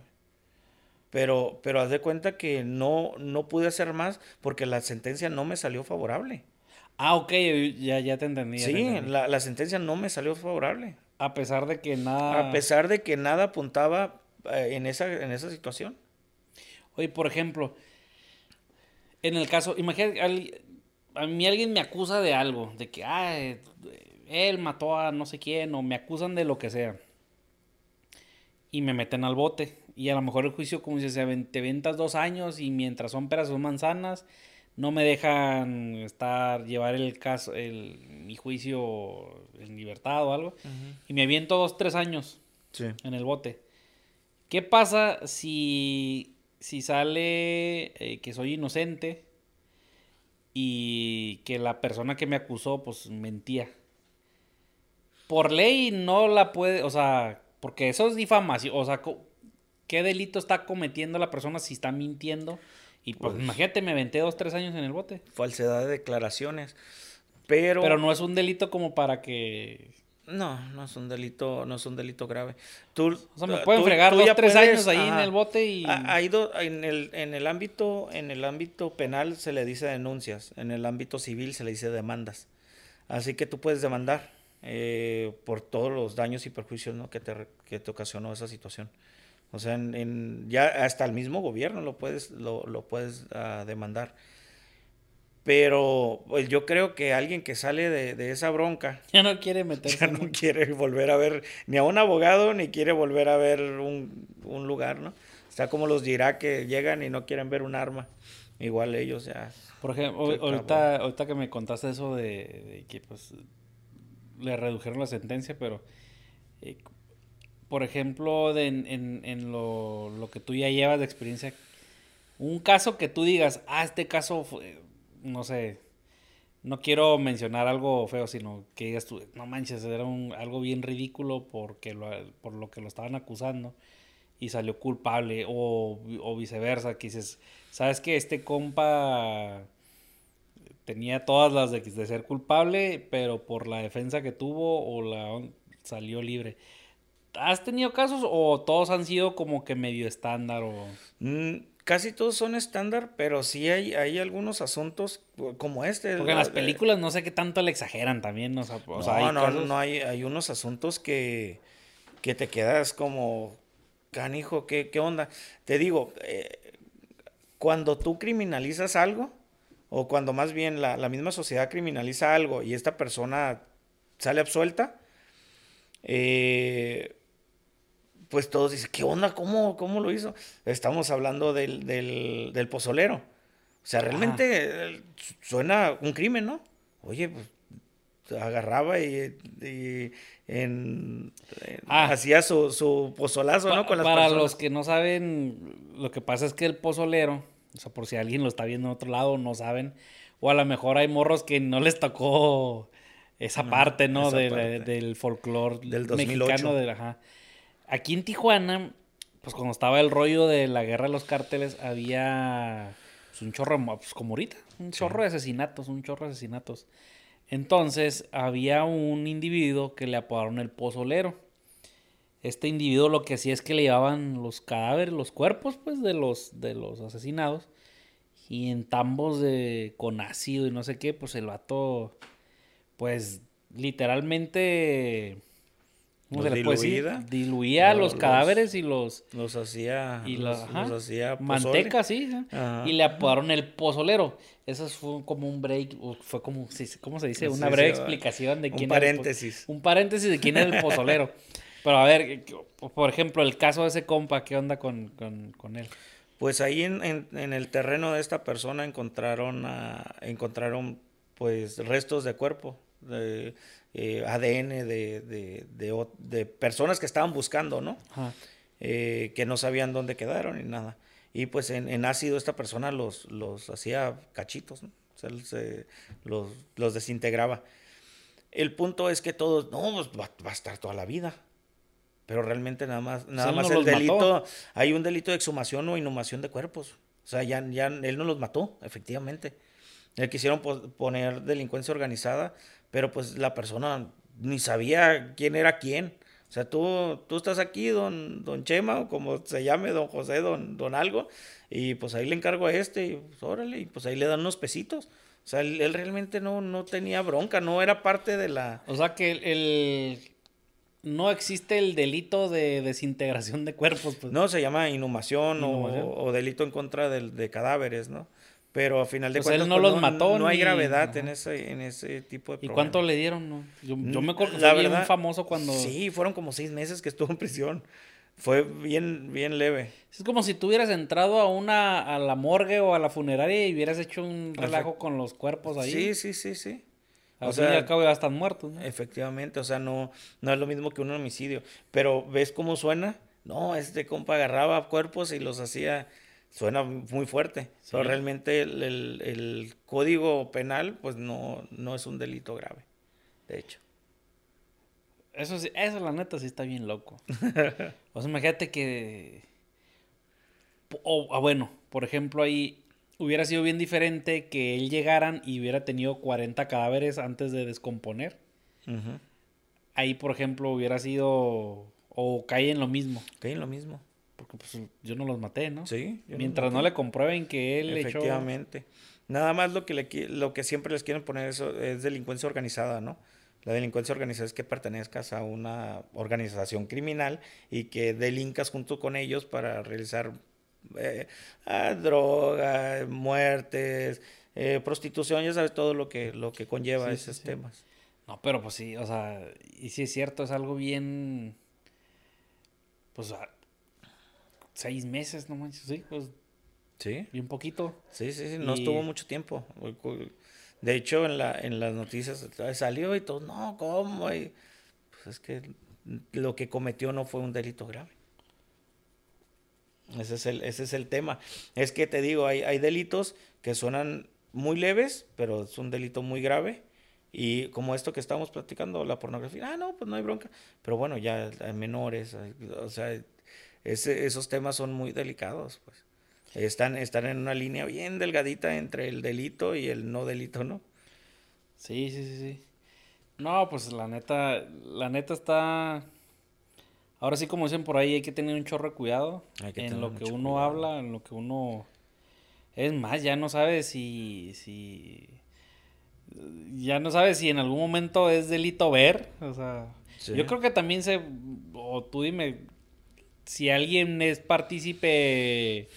Pero, pero haz de cuenta que no, no pude hacer más porque la sentencia no me salió favorable. Ah, ok, ya, ya te entendí. ya te Sí, entendí. la, la sentencia no me salió favorable. A pesar de que nada... A pesar de que nada apuntaba eh, en, esa, en esa situación. Oye, por ejemplo, en el caso, imagínate, a mí alguien me acusa de algo, de que, ah, él mató a no sé quién, o me acusan de lo que sea. Y me meten al bote. Y a lo mejor el juicio, como aven- te ventas dos años y mientras son peras son manzanas, no me dejan estar, llevar el caso, el, mi juicio en libertad o algo. Y me aviento dos, tres años Sí. en el bote. ¿Qué pasa si, si sale eh, que soy inocente y que la persona que me acusó pues mentía? Por ley no la puede, o sea, porque eso es difamación, o sea, ¿qué delito está cometiendo la persona si está mintiendo? Y pues, Pues- imagínate, me aventé dos, tres años en el bote. Falsedad de declaraciones. Pero, Pero no es un delito como para que... No, no es un delito, no es un delito grave. Tú, O sea, me tú- pueden fregar tú dos, tres puedes- años ahí en ajá. el bote y... Ha- ha ido- en el, en el ámbito, en el ámbito penal se le dice denuncias, en el ámbito civil se le dice demandas. Así que tú puedes demandar eh, por todos los daños y perjuicios ¿no? que, te, que te ocasionó esa situación. O sea, en, en- ya hasta el mismo gobierno lo puedes, lo, lo puedes ah, demandar. Pero pues, yo creo que alguien que sale de, de esa bronca Ya no quiere meterse ya no quiere volver a ver ni a un abogado ni quiere volver a ver un, un lugar, ¿no? Está como los dirá que llegan y no quieren ver un arma. Igual ellos ya. Por ejemplo, ahorita, ahorita que me contaste eso de, de que pues le redujeron la sentencia, pero eh, por ejemplo, de, en, en- en lo, lo que tú ya llevas de experiencia, un caso que tú digas, ah, este caso fue, no sé, no quiero mencionar algo feo, sino que digas tú, no manches, era un, algo bien ridículo porque lo, por lo que lo estaban acusando y salió culpable o, o viceversa, que dices, ¿sabes que Este compa tenía todas las de, de ser culpable, pero por la defensa que tuvo o la salió libre. ¿Has tenido casos o todos han sido como que medio estándar o Mm, casi todos son estándar, pero sí hay, hay algunos asuntos como este. porque en la- las películas no sé qué tanto le exageran también, o sea, o no, sea, hay no, casos- no, hay, hay unos asuntos que, que te quedas como, canijo, ¿qué, qué onda? Te digo, eh, cuando tú criminalizas algo, o cuando más bien la, la misma sociedad criminaliza algo y esta persona sale absuelta, eh, pues todos dicen, ¿qué onda? ¿Cómo, cómo lo hizo? Estamos hablando del, del, del pozolero. O sea, realmente eh, su- suena un crimen, ¿no? Oye, pues agarraba y, y en- en- Ah. hacía su, su pozolazo, ¿no? Con las para personas. los que no saben, lo que pasa es que el pozolero, o sea, por si alguien lo está viendo en otro lado, no saben, o a lo mejor hay morros que no les tocó esa No, parte, ¿no? esa De- parte. del folclore Del 2008. mexicano. del- ajá. Aquí en Tijuana, pues cuando estaba el rollo de la guerra de los cárteles, había pues, un chorro, pues, como ahorita, un chorro de asesinatos, un chorro de asesinatos. Entonces, había un individuo que le apodaron el pozolero. Este individuo lo que hacía es que le llevaban los cadáveres, los cuerpos, pues, de los, de los asesinados. Y en tambos de, con ácido y no sé qué, pues el vato, pues, literalmente... ¿Cómo se puede decir? Diluía Los- los cadáveres y los... Los hacía, Y los, hacía. Manteca, sí. Y le apodaron el pozolero. Eso fue como un break, fue como, ¿cómo se dice? Una sí, breve explicación de Un quién era el paréntesis. un paréntesis de quién era el pozolero. Pero a ver, por ejemplo, el caso de ese compa, ¿qué onda con, con, con él? Pues ahí en, en- en el terreno de esta persona encontraron, a- encontraron pues restos de cuerpo de, eh, ADN de, de, de personas que estaban buscando, ¿no? Ajá. eh, que no sabían dónde quedaron ni nada. Y pues en, en ácido esta persona los, los hacía cachitos, ¿no? O sea, se- los, los desintegraba. El punto es que todos, no, pues va, va a estar toda la vida. Pero realmente nada más, nada más el mató. delito, hay un delito de exhumación o inhumación de cuerpos. O sea, ya, ya él no los mató, efectivamente. Le quisieron po- poner delincuencia organizada, pero pues la persona ni sabía quién era quién. O sea, tú, tú estás aquí, don, don Chema, o como se llame, don José, don, don algo, y pues ahí le encargo a este, y pues órale, y pues ahí le dan unos pesitos. O sea, él, él realmente no, no tenía bronca, no era parte de la... O sea que el, el- no existe el delito de desintegración de cuerpos, pues. No, se llama inhumación, o- Inhumación. O, delito en contra del- de, cadáveres, ¿no? Pero a final de Pues él cuentas... no pues, los mató No hay ni- gravedad en ese, en ese tipo de ¿Y problemas. cuánto le dieron? No? Yo, yo me acuerdo que La fue bien verdad, famoso cuando... Sí, fueron como seis meses que estuvo en prisión. Fue bien, bien leve. Es como si tú hubieras entrado a una a la morgue o a la funeraria y hubieras hecho un relajo con los cuerpos ahí. Sí, sí, sí, sí. Al o fin y sea, al cabo ya están muertos, ¿no? Efectivamente, o sea, no, no es lo mismo que un homicidio. Pero ¿ves cómo suena? No, este compa agarraba cuerpos y los hacía, suena muy fuerte. Pero realmente el, el- el código penal, pues no, no es un delito grave, de hecho. Eso sí, eso la neta sí está bien loco. o sea, imagínate que... O, ah, bueno, por ejemplo, ahí hubiera sido bien diferente que él llegaran y hubiera tenido 40 cadáveres antes de descomponer. Ahí, por ejemplo, hubiera sido... O cae en lo mismo. Ok, lo mismo. Porque pues yo no los maté, ¿no? Sí. no Mientras no le comprueben que él echó... Efectivamente. Nada más lo que, le, lo que siempre les quieren poner eso es delincuencia organizada, ¿no? La delincuencia organizada es que pertenezcas a una organización criminal y que delincas junto con ellos para realizar eh, ah, droga, muertes, eh, prostitución, ya sabes todo lo que, lo que conlleva Sí, esos sí. temas. No, pero pues sí, o sea, y sí es cierto, es algo bien. Pues seis meses, no manches, sí, pues Sí. bien poquito. Sí, sí, sí, no Y- estuvo mucho tiempo. De hecho, en, la, en las noticias salió y todo, no, ¿cómo? Y, pues es que lo que cometió no fue un delito grave. Ese es el, ese es el tema. Es que te digo, hay, hay delitos que suenan muy leves, pero es un delito muy grave. Y como esto que estamos platicando, la pornografía, ah, no, pues no hay bronca. Pero bueno, ya hay menores, o sea, ese- esos temas son muy delicados, pues. Están, están en una línea bien delgadita entre el delito y el no delito, ¿no? Sí, sí, sí, sí. No, pues la neta, la neta está. Ahora sí, como dicen por ahí, hay que tener un chorro de cuidado en lo que uno cuidado. habla, en lo que uno. Es más, ya no sabes si, si. Ya no sabes si en algún momento es delito ver. O sea, Sí. yo creo que también se. O tú dime, si alguien es partícipe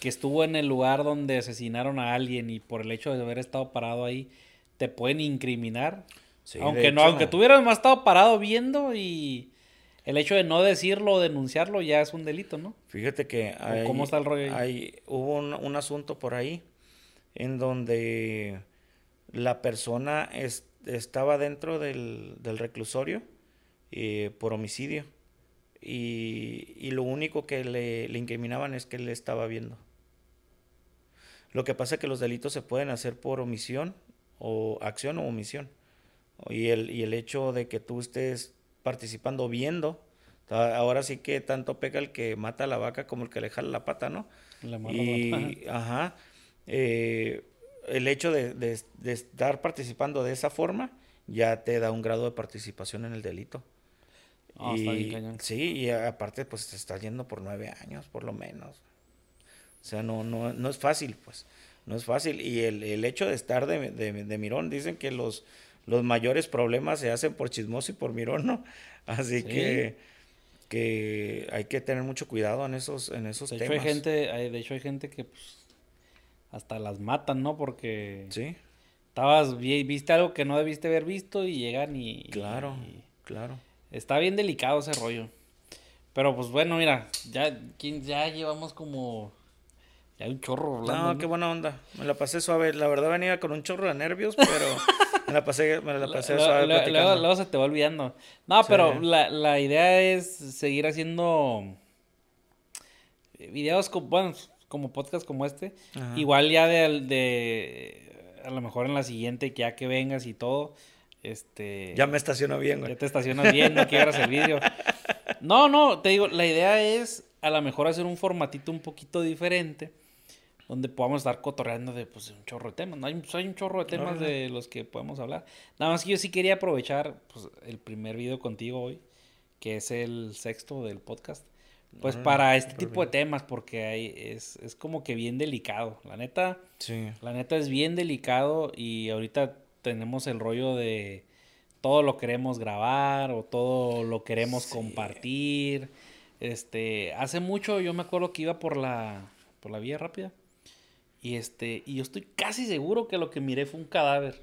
que estuvo en el lugar donde asesinaron a alguien y por el hecho de haber estado parado ahí, te pueden incriminar. Sí, aunque no, hecho, aunque tú hubieras más estado parado viendo y el hecho de no decirlo o denunciarlo ya es un delito, ¿no? Fíjate que hay, cómo está el rollo ahí? hay- hubo un, un asunto por ahí en donde la persona es- estaba dentro del, del reclusorio eh, por homicidio y, y lo único que le, le incriminaban es que él estaba viendo. Lo que pasa es que los delitos se pueden hacer por omisión o acción o omisión. Y el, y el hecho de que tú estés participando viendo, ahora sí que tanto pega el que mata a la vaca como el que le jala la pata, ¿no? La mala Y, ajá, eh, el hecho de, de- de estar participando de esa forma ya te da un grado de participación en el delito. Ah, está bien Y- cañón. sí, y aparte pues te estás yendo por nueve años, por lo menos. O sea, no, no, no es fácil, pues. No es fácil. Y el, el hecho de estar de, de, de mirón, dicen que los, los mayores problemas se hacen por chismoso y por mirón, ¿no? Así Sí. que, que hay que tener mucho cuidado en esos, en esos De hecho, temas. hay gente, hay- de hecho hay gente que pues, hasta las matan, ¿no? Porque Sí, estabas, vi- viste algo que no debiste haber visto y llegan y... claro, y- claro. Está bien delicado ese rollo. Pero pues bueno, mira, ya, ¿quién- ya llevamos como... Ya un chorro hablando. No, qué buena onda. Me la pasé suave. La verdad venía con un chorro de nervios, pero, Me la pasé, me la pasé suave luego, luego- luego se te va olvidando. No, Sí. pero la, la idea es seguir haciendo videos como, bueno, como podcast como este. Ajá. Igual ya de, de a lo mejor en la siguiente, ya que vengas y todo, este... Ya me estaciono bien, güey. Ya te estacionas bien, no quieras el vídeo. No, no, te digo, la idea es a lo mejor hacer un formatito un poquito diferente, donde podamos estar cotorreando de pues, un chorro de temas. ¿no? Hay, pues, hay un chorro de temas de los que podemos hablar. Nada más que yo sí quería aprovechar pues, el primer video contigo hoy, que es el sexto del podcast. Pues Órale, para este tipo de temas, porque hay, es, es como que bien delicado. La neta, Sí. la neta es bien delicado y ahorita tenemos el rollo de todo lo queremos grabar o todo lo queremos Sí. compartir. Este, hace mucho yo me acuerdo que iba por la por la vía rápida y este y yo estoy casi seguro que lo que miré fue un cadáver.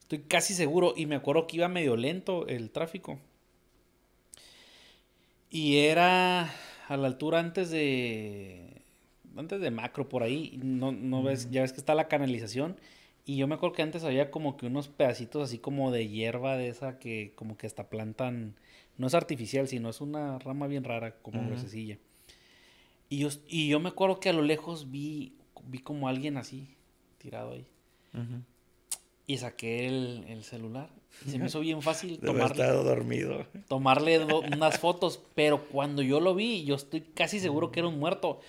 Estoy casi seguro y me acuerdo que iba medio lento el tráfico. Y era a la altura antes de antes de macro por ahí, no, no ves, ya ves que está la canalización y yo me acuerdo que antes había como que unos pedacitos así como de hierba de esa que como que hasta plantan, no es artificial, sino es una rama bien rara, como Ujú. gruesecilla. Y yo, y yo me acuerdo que a lo lejos vi, vi como alguien así, tirado ahí. Y saqué el, el celular. Y se me hizo bien fácil tomarle, estado dormido. tomarle unas fotos, pero cuando yo lo vi, yo estoy casi seguro que era un muerto.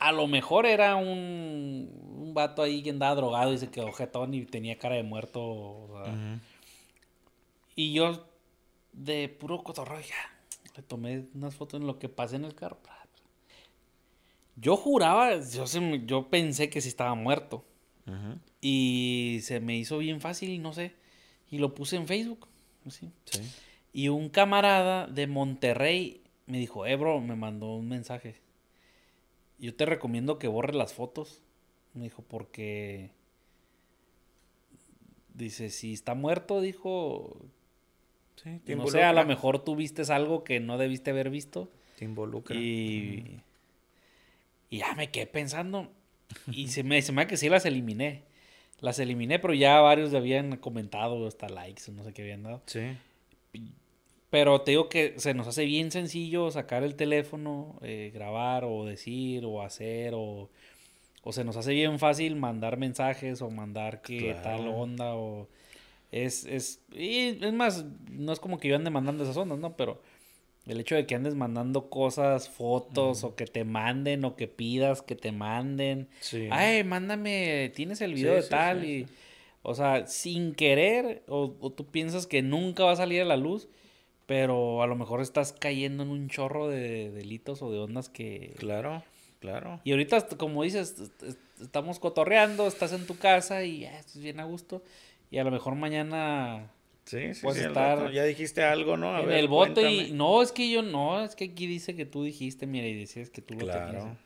A lo mejor era un, un vato ahí que andaba drogado y se quedó jetón y tenía cara de muerto. o sea. Ujú. Y yo, de puro cotorreo, ya, le tomé unas fotos en lo que pasé en el carro. Yo juraba, yo, se yo pensé que sí estaba muerto. Y se me hizo bien fácil, no sé. Y lo puse en Facebook. así. Sí. Y un camarada de Monterrey me dijo, eh, bro, me mandó un mensaje. Yo te recomiendo que borres las fotos. Me dijo, porque... Dice, si está muerto, dijo... Sí, te No sé, a lo mejor tú viste algo que no debiste haber visto. Te involucra. Y... Y ya me quedé pensando. Y se me, se me que sí las eliminé. Las eliminé, pero ya varios habían comentado, hasta likes, o no sé qué habían dado. Sí. Pero te digo que se nos hace bien sencillo sacar el teléfono, eh, grabar o decir o hacer o, o se nos hace bien fácil mandar mensajes o mandar que Claro. tal onda o es, es, y es más, no es como que yo ande mandando esas ondas, ¿no? Pero el hecho de que andes mandando cosas, fotos o que te manden o que pidas que te manden. Sí. Ay, mándame, tienes el video Sí, de sí, tal sí, y... O sea, sin querer, o, o tú piensas que nunca va a salir a la luz, pero a lo mejor estás cayendo en un chorro de delitos o de ondas que... Claro, claro. Y ahorita, como dices, est- est- estamos cotorreando, estás en tu casa y ya estás bien a gusto. Y a lo mejor mañana Sí, sí, Puedes sí, estar Ya dijiste algo, ¿no? A en ver, el bote y... No, es que yo no, es que aquí dice que tú dijiste, mira, y decías que tú lo Claro. tenías.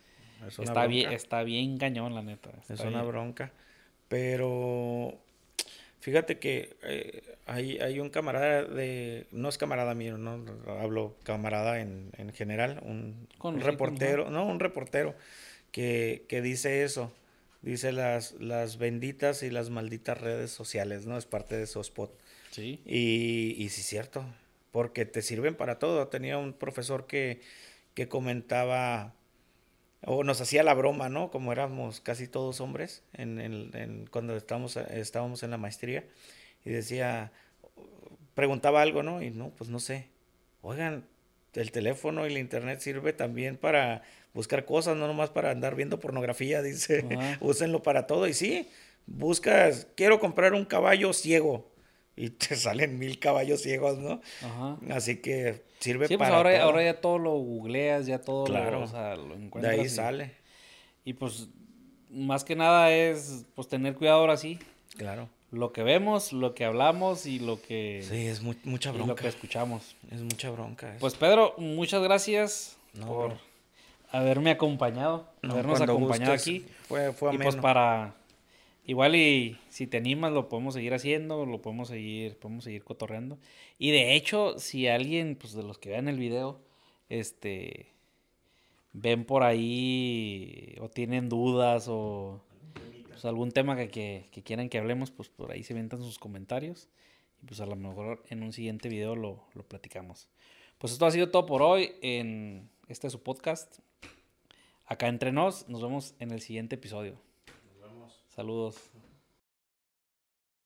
Es una Está bien, está bien cañón, la neta. Es una bien. bronca. Pero fíjate que eh, hay, hay un camarada de. No es camarada mío, no hablo camarada en, en general. Un, reportero, no, un reportero que, que dice eso. Dice las, las benditas y las malditas redes sociales, ¿no? Es parte de su spot. Sí. Y, y sí es cierto, porque te sirven para todo. Tenía un profesor que, que comentaba, o nos hacía la broma, ¿no? Como éramos casi todos hombres en, en- en- cuando estábamos, estábamos en la maestría, y decía, preguntaba algo, ¿no? Y no, pues no sé. Oigan, el teléfono y el internet sirve también para buscar cosas, no nomás para andar viendo pornografía, dice. Ajá. Úsenlo para todo. Y sí, buscas, quiero comprar un caballo ciego. Y te salen mil caballos ciegos, ¿no? Ajá. Así que sirve Sí, pues para ahora, todo. ahora ya todo lo googleas, ya todo Claro. lo, o sea, lo De ahí y- sale, Y pues, más que nada es, pues, tener cuidado ahora sí. claro. Lo que vemos, lo que hablamos y lo que, Sí, es mu- mucha y lo bronca. que escuchamos. Es mucha bronca. eso. Pues, Pedro, muchas gracias No, por bro. haberme acompañado, No, habernos acompañado gustes. aquí. Fue, fue Y ameno. pues para igual y si te animas lo podemos seguir haciendo, lo podemos seguir, podemos seguir cotorreando. Y de hecho, si alguien pues de los que vean el video este ven por ahí o tienen dudas o pues, algún tema que, que, que quieran que hablemos, pues por ahí se inventan sus comentarios. Y pues a lo mejor en un siguiente video lo, lo platicamos. Pues esto ha sido todo por hoy en este su podcast. Acá entre nos, nos vemos en el siguiente episodio. Saludos.